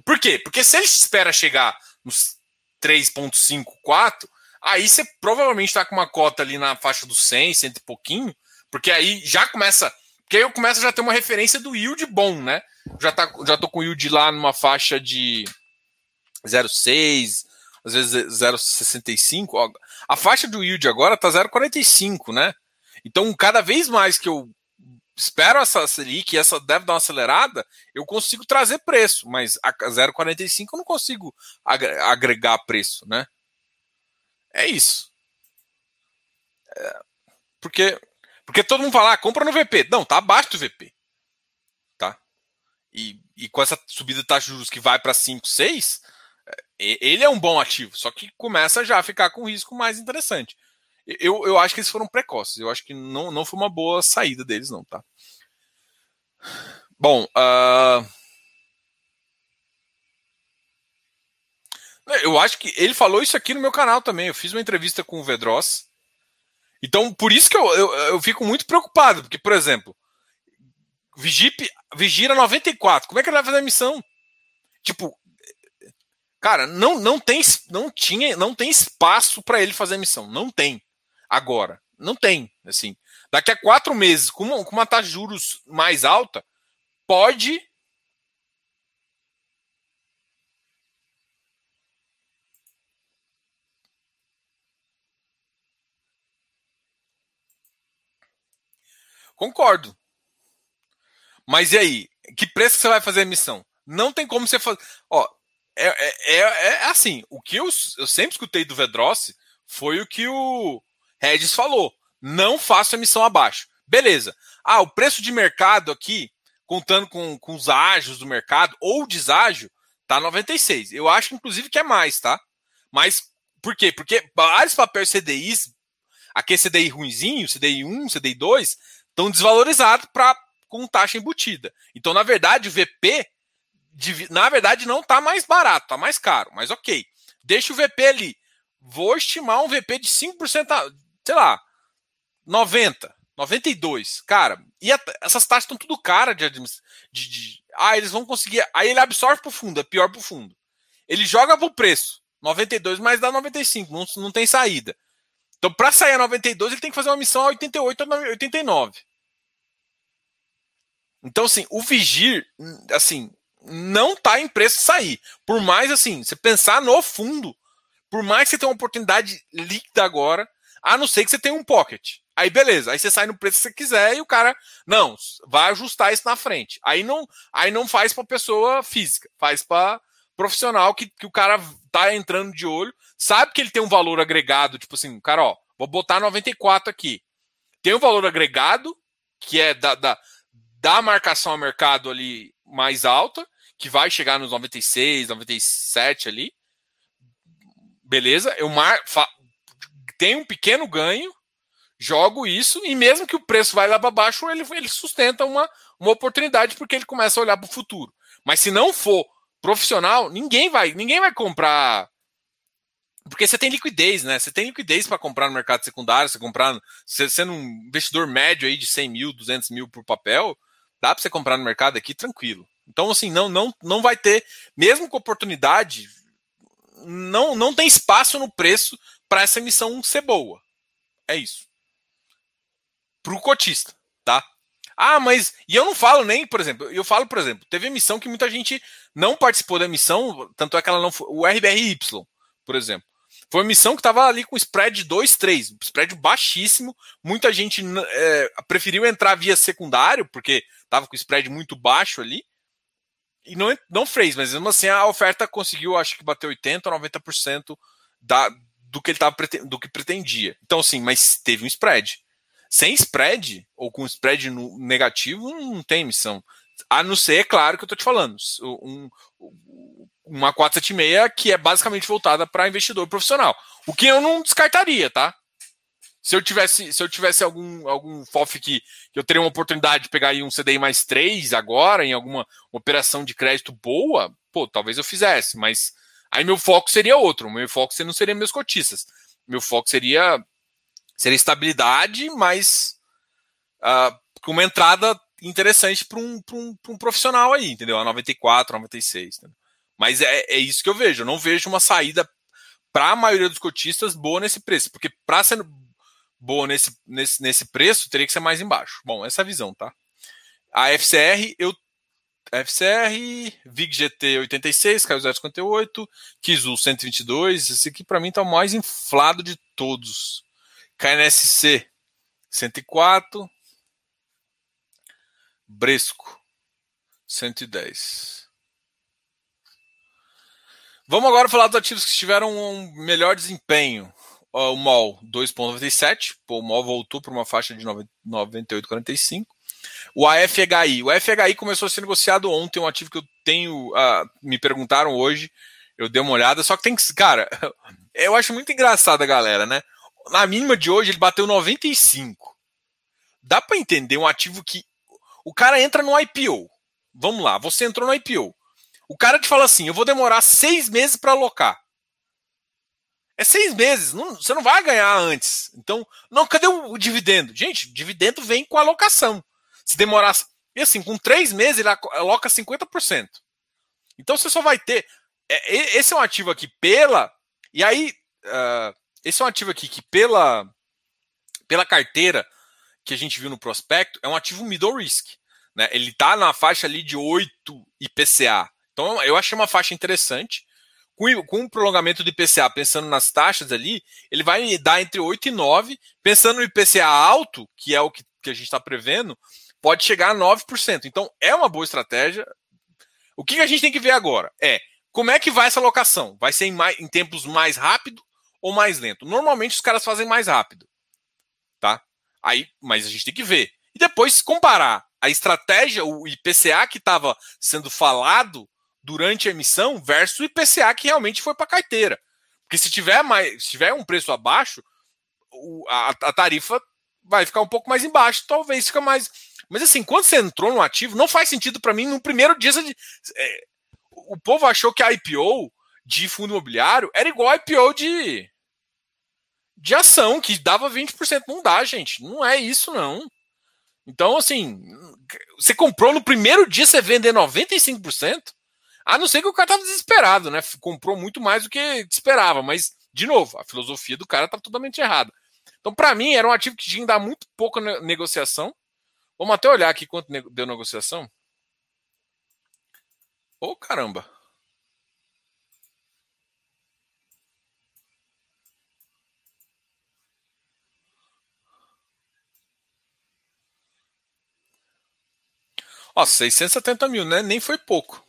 Por quê? Porque se ele espera chegar nos 3.5, 4, aí você provavelmente está com uma cota ali na faixa dos 100, 100 e pouquinho, porque aí já começa. Porque aí eu começo a já ter uma referência do yield bom, né? Já, tá, já tô com o yield lá numa faixa de 0,6, às vezes 0,65. A faixa do yield agora tá 0,45, né? Então, cada vez mais que eu espero essa Selic, essa deve dar uma acelerada, eu consigo trazer preço, mas a 0,45 eu não consigo agregar preço, né? É isso. É, porque, porque todo mundo fala, ah, compra no VP. Não, tá abaixo do VP. Tá? E, e com essa subida de taxa de juros que vai para 5, 6, ele é um bom ativo, só que começa já a ficar com risco mais interessante. Eu, eu acho que eles foram precoces. Eu acho que não, não foi uma boa saída deles, não, tá? Bom, uh... eu acho que ele falou isso aqui no meu canal também. Eu fiz uma entrevista com o Vedros. Então, por isso que eu, eu, eu fico muito preocupado, porque, por exemplo, Vigip, Vigira 94. Como é que ele vai fazer a missão? Tipo, cara, não, não tem não tinha, não tem espaço para ele fazer a missão. Não tem agora. Não tem. Assim, daqui a quatro meses, com uma, com uma taxa de juros mais alta, pode. Concordo. Mas e aí? Que preço você vai fazer a emissão? Não tem como você fazer. Ó, é, é, é, é, assim. O que eu, eu sempre escutei do Vedrossi foi o que o Regis falou: não faça emissão abaixo. Beleza. Ah, o preço de mercado aqui, contando com, com os ágios do mercado ou deságio, tá 96. Eu acho, inclusive, que é mais, tá? Mas por quê? Porque vários papéis CDIs, aquele CDI ruinzinho, CDI 1, CDI 2, estão desvalorizados para com taxa embutida. Então, na verdade, o VP, na verdade, não está mais barato, está mais caro. Mas ok, deixa o VP ali. Vou estimar um VP de 5%, sei lá, 90, 92. Cara, e a, essas taxas estão tudo cara de, de, de, Ah, eles vão conseguir. Aí ele absorve pro fundo, é pior pro fundo. Ele joga pro preço, 92, mas dá 95, não, não tem saída. Então, para sair a 92, ele tem que fazer uma missão a 88 ou 89. Então, assim, o Vigir, assim, não tá em preço sair. Por mais, assim, você pensar no fundo, por mais que você tenha uma oportunidade líquida agora, a não ser que você tenha um pocket. Aí beleza, aí você sai no preço que você quiser e o cara, não, vai ajustar isso na frente. Aí não, aí não faz para pessoa física, faz para profissional que, que o cara tá entrando de olho, sabe que ele tem um valor agregado, tipo assim, cara, ó, vou botar 94 aqui. Tem um valor agregado, que é da, da, da marcação ao mercado ali mais alta, que vai chegar nos 96, 97 ali. Beleza, eu mar, fa, tem um pequeno ganho, jogo isso, e mesmo que o preço vai lá para baixo, ele, ele sustenta uma, uma oportunidade porque ele começa a olhar para o futuro. Mas se não for profissional, ninguém vai, ninguém vai comprar. Porque você tem liquidez, né? Você tem liquidez para comprar no mercado secundário, você comprar, você sendo um investidor médio aí de 100 mil, 200 mil por papel, Dá para você comprar no mercado aqui tranquilo. Então, assim, não, não, não vai ter, mesmo com oportunidade, não, não tem espaço no preço para essa emissão ser boa. É isso. Para o cotista, tá? Ah, mas. E eu não falo nem, por exemplo, eu falo, por exemplo, teve emissão que muita gente não participou da emissão, tanto é que ela não foi. O RBRY, por exemplo. Foi uma emissão que estava ali com spread 2, 3, spread baixíssimo. Muita gente é, preferiu entrar via secundário, porque estava com spread muito baixo ali. E não, não fez, mas mesmo assim a oferta conseguiu, acho que bater 80% ou 90% da, do que ele tava, do que pretendia. Então, assim, mas teve um spread. Sem spread, ou com spread no, negativo, não tem emissão. A não ser, é claro, que eu estou te falando, um, uma 476 que é basicamente voltada para investidor profissional. O que eu não descartaria, tá? Se eu tivesse, se eu tivesse algum, algum FOF que eu teria uma oportunidade de pegar aí um CDI mais 3 agora, em alguma operação de crédito boa, pô, talvez eu fizesse, mas aí meu foco seria outro. Meu foco não seria meus cotistas. Meu foco seria seria estabilidade, mas uh, com uma entrada interessante para um, um, um profissional aí, entendeu? A 94, 96. Entendeu? Mas é, é isso que eu vejo. Eu não vejo uma saída para a maioria dos cotistas boa nesse preço, porque para ser boa nesse, nesse, nesse preço, teria que ser mais embaixo. Bom, essa é a visão, tá? A FCR, eu FCR, VIG GT 86, caiu 0,58, Kizu 122, esse aqui para mim tá o mais inflado de todos. KNSC 104, Bresco 110. Vamos agora falar dos ativos que tiveram um melhor desempenho. O MOL 2,97. O MOL voltou para uma faixa de 98,45. O AFHI. O AFHI começou a ser negociado ontem, um ativo que eu tenho. Uh, me perguntaram hoje. Eu dei uma olhada, só que tem que. Cara, [LAUGHS] eu acho muito engraçado a galera, né? na mínima de hoje ele bateu 95. Dá para entender um ativo que o cara entra no IPO. Vamos lá, você entrou no IPO. O cara te fala assim: eu vou demorar seis meses para alocar. É seis meses, não, você não vai ganhar antes. Então, não, cadê o, o dividendo? Gente, dividendo vem com alocação. Se demorar. E assim, com três meses ele aloca 50%. Então você só vai ter. É, esse é um ativo aqui pela. E aí. Uh, esse é um ativo aqui que, pela, pela carteira que a gente viu no prospecto, é um ativo middle risk. Né? Ele está na faixa ali de 8 IPCA. Então eu achei uma faixa interessante. Com, com o prolongamento do IPCA, pensando nas taxas ali, ele vai dar entre 8 e 9. Pensando no IPCA alto, que é o que, que a gente está prevendo, pode chegar a 9%. Então é uma boa estratégia. O que a gente tem que ver agora é como é que vai essa locação? Vai ser em, mais, em tempos mais rápido ou mais lento? Normalmente os caras fazem mais rápido, tá? Aí, mas a gente tem que ver. E depois comparar a estratégia, o IPCA que estava sendo falado durante a emissão versus o IPCA que realmente foi para a carteira. Porque se tiver mais, se tiver um preço abaixo, a, a, tarifa vai ficar um pouco mais embaixo, talvez fica mais. Mas assim, quando você entrou no ativo, não faz sentido para mim no primeiro dia. Você, é, o povo achou que a IPO de fundo imobiliário era igual a IPO de, de ação, que dava 20%. Não dá, gente. Não é isso, não. Então, assim, você comprou no primeiro dia, você vender 95%, a não ser que o cara tava desesperado, né? Comprou muito mais do que esperava, mas, de novo, a filosofia do cara estava totalmente errada. Então, para mim, era um ativo que tinha que dar muito pouca negociação. Vamos até olhar aqui quanto deu negociação. Ô, oh, caramba. Ó, 670 mil, né? Nem foi pouco.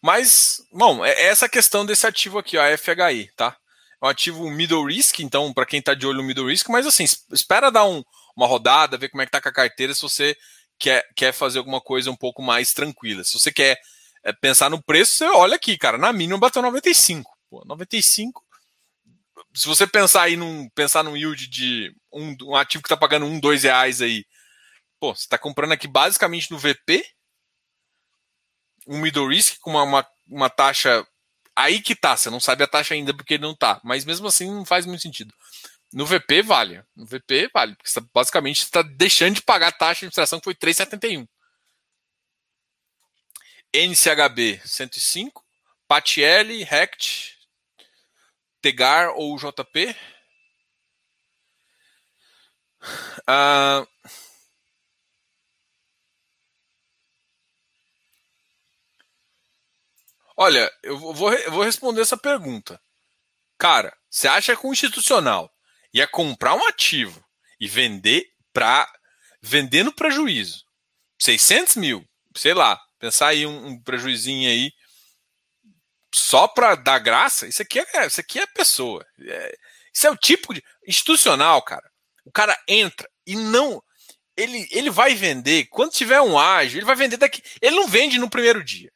Mas, bom, é, é essa questão desse ativo aqui, ó, a FHI, tá? É um ativo middle risk, então, para quem tá de olho no middle risk, mas assim, espera dar um, uma rodada, ver como é que tá com a carteira, se você quer, quer fazer alguma coisa um pouco mais tranquila. Se você quer é, pensar no preço, você olha aqui, cara, na mínima bateu 95. Pô, 95. Se você pensar aí num, pensar num yield de um, um ativo que tá pagando um, dois reais aí, Pô, você está comprando aqui basicamente no VP, um middle risk com uma, uma, uma, taxa. Aí que tá, você não sabe a taxa ainda porque não tá, mas mesmo assim não faz muito sentido. No VP vale, no VP vale, porque você, basicamente está deixando de pagar a taxa de administração que foi 3,71. NCHB 105, Patielli, Rect, Tegar ou JP. Uh, olha, eu vou, eu vou responder essa pergunta. Cara, você acha que um institucional ia comprar um ativo e vender para vender no prejuízo 600 mil, sei lá, pensar aí um, um prejuizinho aí só para dar graça, isso aqui é, isso aqui é pessoa. É, isso é o tipo de institucional, cara. O cara entra e não ele, ele vai vender quando tiver um ágio, ele vai vender daqui. Ele não vende no primeiro dia.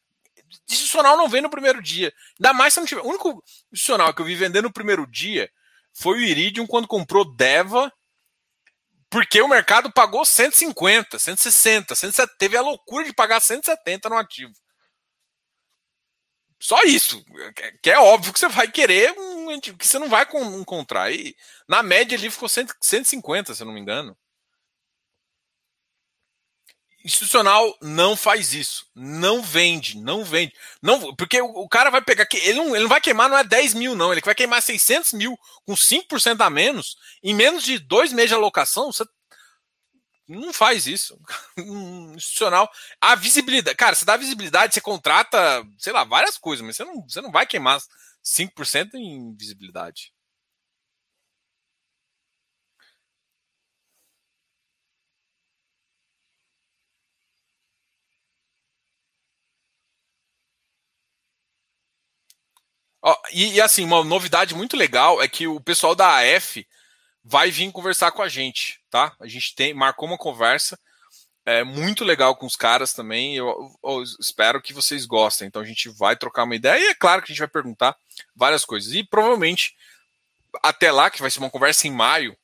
Institucional não vende no primeiro dia. Ainda mais se não tiver. O único institucional que eu vi vender no primeiro dia foi o Iridium quando comprou Deva, porque o mercado pagou 150, 160, 170, teve a loucura de pagar 170 no ativo. Só isso. Que é óbvio que você vai querer um que você não vai encontrar. E na média ali ficou 150, se eu não me engano. Institucional não faz isso. Não vende, não vende. não Porque o, cara vai pegar. Ele não, ele não vai queimar, não é 10 mil, não. Ele vai queimar 600 mil com 5% a menos. Em menos de dois meses de alocação, você não faz isso. [LAUGHS] institucional. A visibilidade. Cara, você dá visibilidade, você contrata, sei lá, várias coisas, mas você não, você não vai queimar 5% em visibilidade. E, e, assim, uma novidade muito legal é que o pessoal da AF vai vir conversar com a gente, tá? A gente tem marcou uma conversa é muito legal com os caras também. Eu, eu, espero que vocês gostem. Então a gente vai trocar uma ideia e é claro que a gente vai perguntar várias coisas. E provavelmente até lá, que vai ser uma conversa em maio,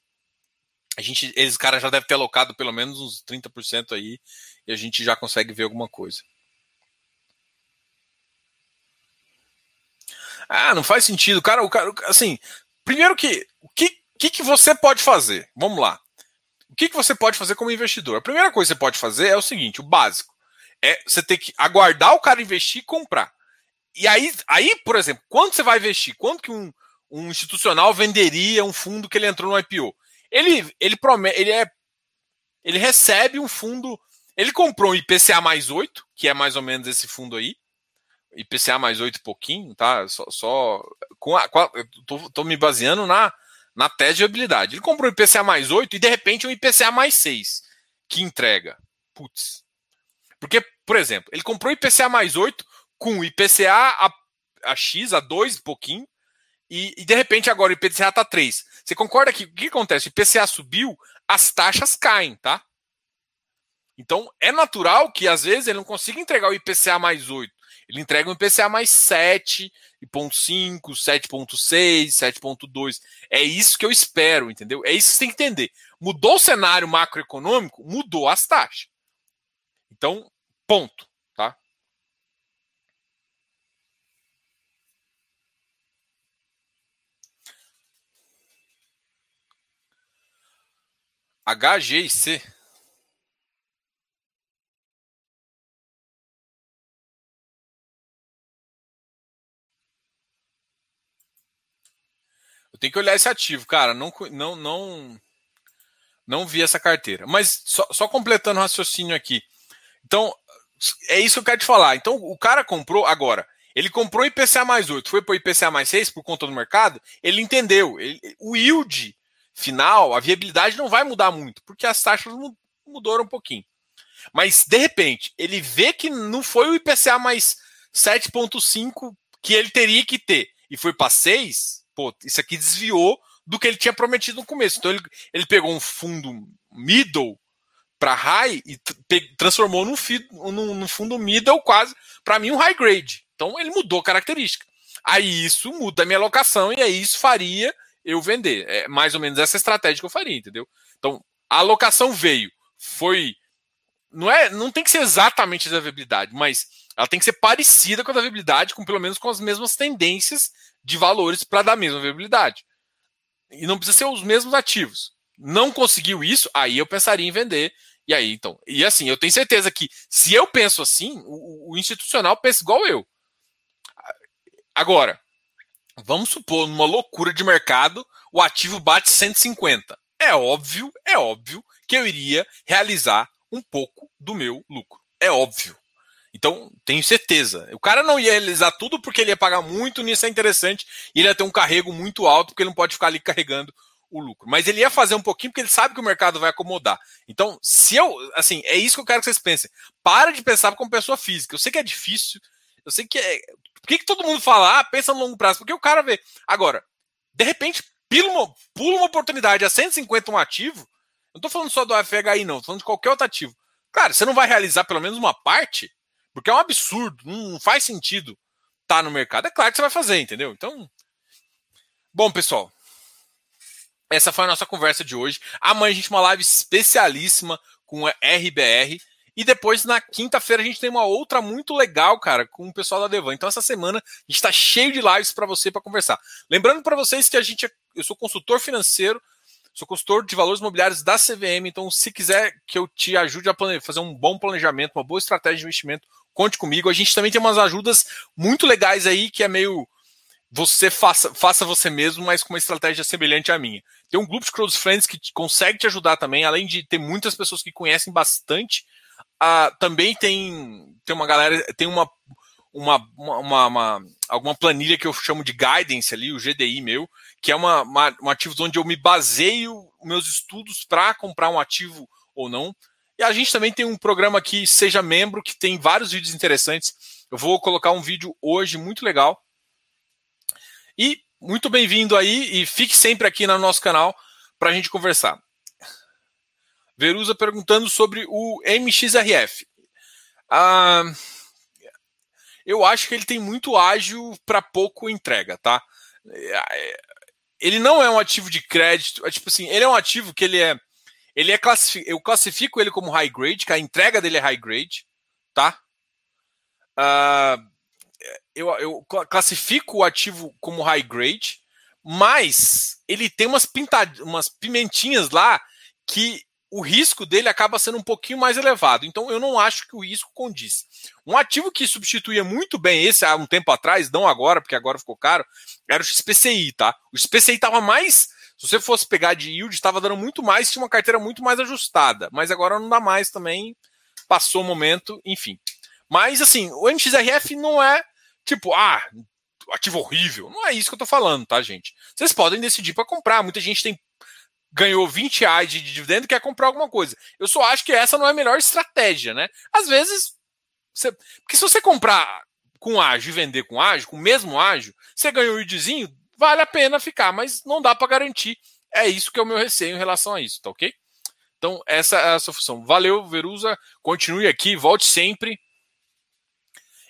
a gente, eles caras já devem ter alocado pelo menos uns 30% aí e a gente já consegue ver alguma coisa. Ah, não faz sentido. Cara, o cara, assim, primeiro que o que, que, que você pode fazer? Vamos lá. O que, que você pode fazer como investidor? A primeira coisa que você pode fazer é o seguinte: o básico. É você ter que aguardar o cara investir e comprar. E aí, aí, por exemplo, quanto você vai investir? Quanto que um, um institucional venderia um fundo que ele entrou no IPO? Ele, ele promete, ele é. Ele recebe um fundo. Ele comprou um IPCA mais 8, que é mais ou menos esse fundo aí. IPCA mais 8 pouquinho, tá? Só, só com a, com a, tô, tô, me baseando na, na tese de habilidade. Ele comprou um IPCA mais 8 e de repente um IPCA mais 6 que entrega. Putz. Porque, por exemplo, ele comprou IPCA mais 8 com IPCA a, a X, a 2 pouquinho, e, e, de repente agora o IPCA está 3. Você concorda que o que acontece? O IPCA subiu, as taxas caem, tá? Então é natural que às vezes ele não consiga entregar o IPCA mais 8. Ele entrega um IPCA mais 7,5, 7,6, 7,2. É isso que eu espero, entendeu? É isso que você tem que entender. Mudou o cenário macroeconômico, mudou as taxas. Então, ponto, tá? HGIC. Tem que olhar esse ativo, cara. Não, não, não, não vi essa carteira. Mas só, só completando o raciocínio aqui. Então, é isso que eu quero te falar. Então, o cara comprou agora. Ele comprou IPCA mais 8, foi para IPCA mais 6 por conta do mercado. Ele entendeu. Ele, o yield final, a viabilidade não vai mudar muito, porque as taxas mudaram um pouquinho. Mas, de repente, ele vê que não foi o IPCA mais 7,5 que ele teria que ter e foi para 6 pô, isso aqui desviou do que ele tinha prometido no começo. Então ele, ele pegou um fundo middle para high e transformou num, num, num, fundo middle quase, para mim, um high grade. Então ele mudou a característica. Aí isso muda a minha alocação e aí isso faria eu vender. É mais ou menos essa estratégia que eu faria, entendeu? Então a alocação veio, foi. Não, é, não tem que ser exatamente a viabilidade, mas ela tem que ser parecida com a viabilidade, com pelo menos com as mesmas tendências de valores para dar a mesma viabilidade. E não precisa ser os mesmos ativos. Não conseguiu isso, aí eu pensaria em vender E aí, então, e assim, eu tenho certeza que se eu penso assim, o, o institucional pensa igual eu. Agora, vamos supor, numa loucura de mercado, o ativo bate 150. É óbvio, é óbvio que eu iria realizar um pouco do meu lucro. É óbvio. Então, tenho certeza. O cara não ia realizar tudo porque ele ia pagar muito, nisso é interessante, e ele ia ter um carrego muito alto, porque ele não pode ficar ali carregando o lucro. Mas ele ia fazer um pouquinho porque ele sabe que o mercado vai acomodar. Então, se eu, assim, é isso que eu quero que vocês pensem. Para de pensar como pessoa física. Eu sei que é difícil, eu sei que é. Por que, que todo mundo fala, ah, pensa no longo prazo? Porque o cara vê. Agora, de repente, pula uma, pula uma oportunidade a 150 um ativo. Não tô falando só do FHI, não, tô falando de qualquer outro ativo. Claro, você não vai realizar pelo menos uma parte, porque é um absurdo, não faz sentido estar tá no mercado. É claro que você vai fazer, entendeu? Então. Bom, pessoal. Essa foi a nossa conversa de hoje. Amanhã a gente tem uma live especialíssima com a RBR. E depois, na quinta-feira, a gente tem uma outra muito legal, cara, com o pessoal da Devan. Então, essa semana, a gente está cheio de lives para você para conversar. Lembrando para vocês que a gente é, eu sou consultor financeiro, sou consultor de valores imobiliários da CVM. Então, se quiser que eu te ajude a fazer um bom planejamento, uma boa estratégia de investimento, conte comigo. A gente também tem umas ajudas muito legais aí, que é meio você faça, faça você mesmo, mas com uma estratégia semelhante à minha. Tem um grupo de close friends que consegue te ajudar também, além de ter muitas pessoas que conhecem bastante. Uh, também tem, tem uma galera, tem uma, uma, uma, uma, alguma planilha que eu chamo de guidance ali, o GDI meu, que é uma, uma, um ativo onde eu me baseio meus estudos para comprar um ativo ou não. E a gente também tem um programa aqui, Seja Membro, que tem vários vídeos interessantes. Eu vou colocar um vídeo hoje muito legal e muito bem-vindo aí e fique sempre aqui no nosso canal para a gente conversar. Verusa perguntando sobre o MXRF. Ah, eu acho que ele tem muito ágil para pouco entrega, tá? Ele não é um ativo de crédito, é tipo assim, ele é um ativo que ele é, ele é classific, eu classifico ele como high grade, que a entrega dele é high grade, tá? Ah, eu, eu classifico o ativo como high grade, mas ele tem umas, pintad umas pimentinhas lá que o risco dele acaba sendo um pouquinho mais elevado. Então eu não acho que o risco condiz. Um ativo que substituía muito bem esse há um tempo atrás, não agora, porque agora ficou caro, era o XPCI, tá? O XPCI estava mais. Se você fosse pegar de yield, estava dando muito mais, tinha uma carteira muito mais ajustada. Mas agora não dá mais também. Passou o momento, enfim. Mas assim, o MXRF não é Tipo, ah, ativo horrível. Não é isso que eu tô falando, tá, gente? Vocês podem decidir para comprar. Muita gente tem ganhou 20 reais de dividendo quer comprar alguma coisa. Eu só acho que essa não é a melhor estratégia, né? Às vezes, você... porque se você comprar com ágio e vender com ágio, com o mesmo ágio, você ganhou um yieldzinho, vale a pena ficar, mas não dá para garantir. É isso que é o meu receio em relação a isso, tá ok? Então, essa é a sua função. Valeu, Verusa. Continue aqui, volte sempre.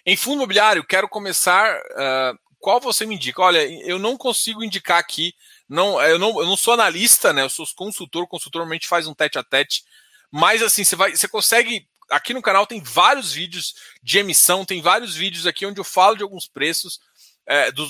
Em fundo imobiliário, quero começar. Uh, qual você me indica? Olha, eu não consigo indicar aqui. Não, eu não, eu não sou analista, né? Eu sou consultor. Consultor normalmente faz um tete a tete. Mas assim, você vai, você consegue. Aqui no canal tem vários vídeos de emissão, tem vários vídeos aqui onde eu falo de alguns preços é, do,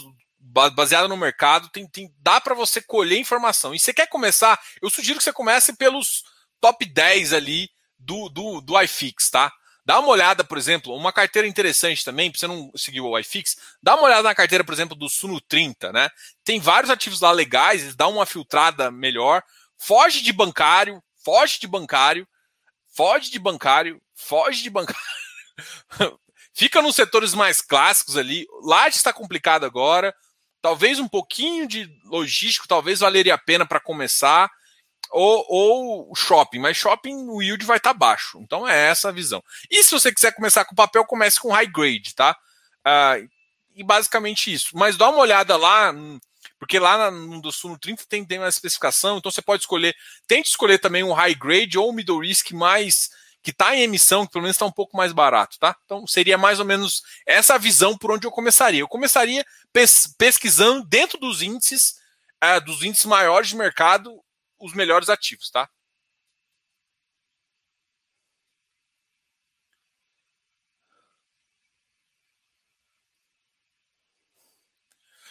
baseado no mercado. Tem, tem dá para você colher informação. E você quer começar? Eu sugiro que você comece pelos top 10 ali do, do, do iFix, tá? Dá uma olhada, por exemplo, uma carteira interessante também, para você não seguir o iFix, dá uma olhada na carteira, por exemplo, do Suno 30, né? Tem vários ativos lá legais, dá uma filtrada melhor. Foge de bancário, foge de bancário, foge de bancário, foge de bancário. [LAUGHS] Fica nos setores mais clássicos ali. Lá está complicado agora. Talvez um pouquinho de logístico, talvez valeria a pena para começar ou, ou shopping, mas shopping o yield vai estar tá baixo. Então é essa a visão. E se você quiser começar com papel, comece com high grade, tá? Uh, e basicamente isso. Mas dá uma olhada lá, porque lá no do Suno 30 tem, tem uma especificação, então você pode escolher, tente escolher também um high grade ou um middle risk mais que está em emissão, que pelo menos está um pouco mais barato, tá? Então seria mais ou menos essa visão por onde eu começaria. Eu começaria pes pesquisando dentro dos índices, uh, dos índices maiores de mercado, os melhores ativos, tá?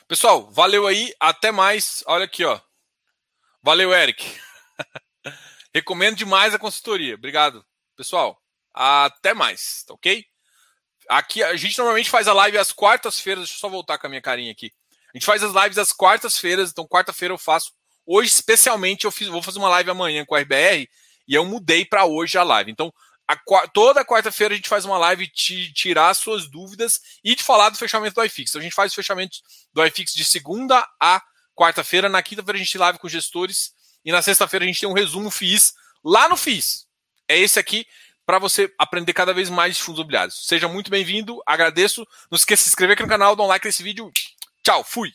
Pessoal, valeu aí, até mais. Olha aqui, ó. Valeu, Eric. [LAUGHS] Recomendo demais a consultoria. Obrigado. pessoal, até mais, tá ok? Aqui a gente normalmente faz a live às quartas-feiras. Deixa eu só voltar com a minha carinha aqui. A gente faz as lives às quartas-feiras, então quarta-feira eu faço. Hoje, especialmente, eu fiz, vou fazer uma live amanhã com a RBR e eu mudei para hoje a live. Então, a, toda quarta-feira a gente faz uma live de tirar suas dúvidas e de falar do fechamento do iFix. Então, a gente faz o fechamento do iFix de segunda a quarta-feira. Na quinta-feira a gente live com gestores e na sexta-feira a gente tem um resumo FIIs lá no FIIs. É esse aqui para você aprender cada vez mais de fundos imobiliários. Seja muito bem-vindo, agradeço. Não esqueça de se inscrever aqui no canal, dar um like nesse vídeo. Tchau, fui!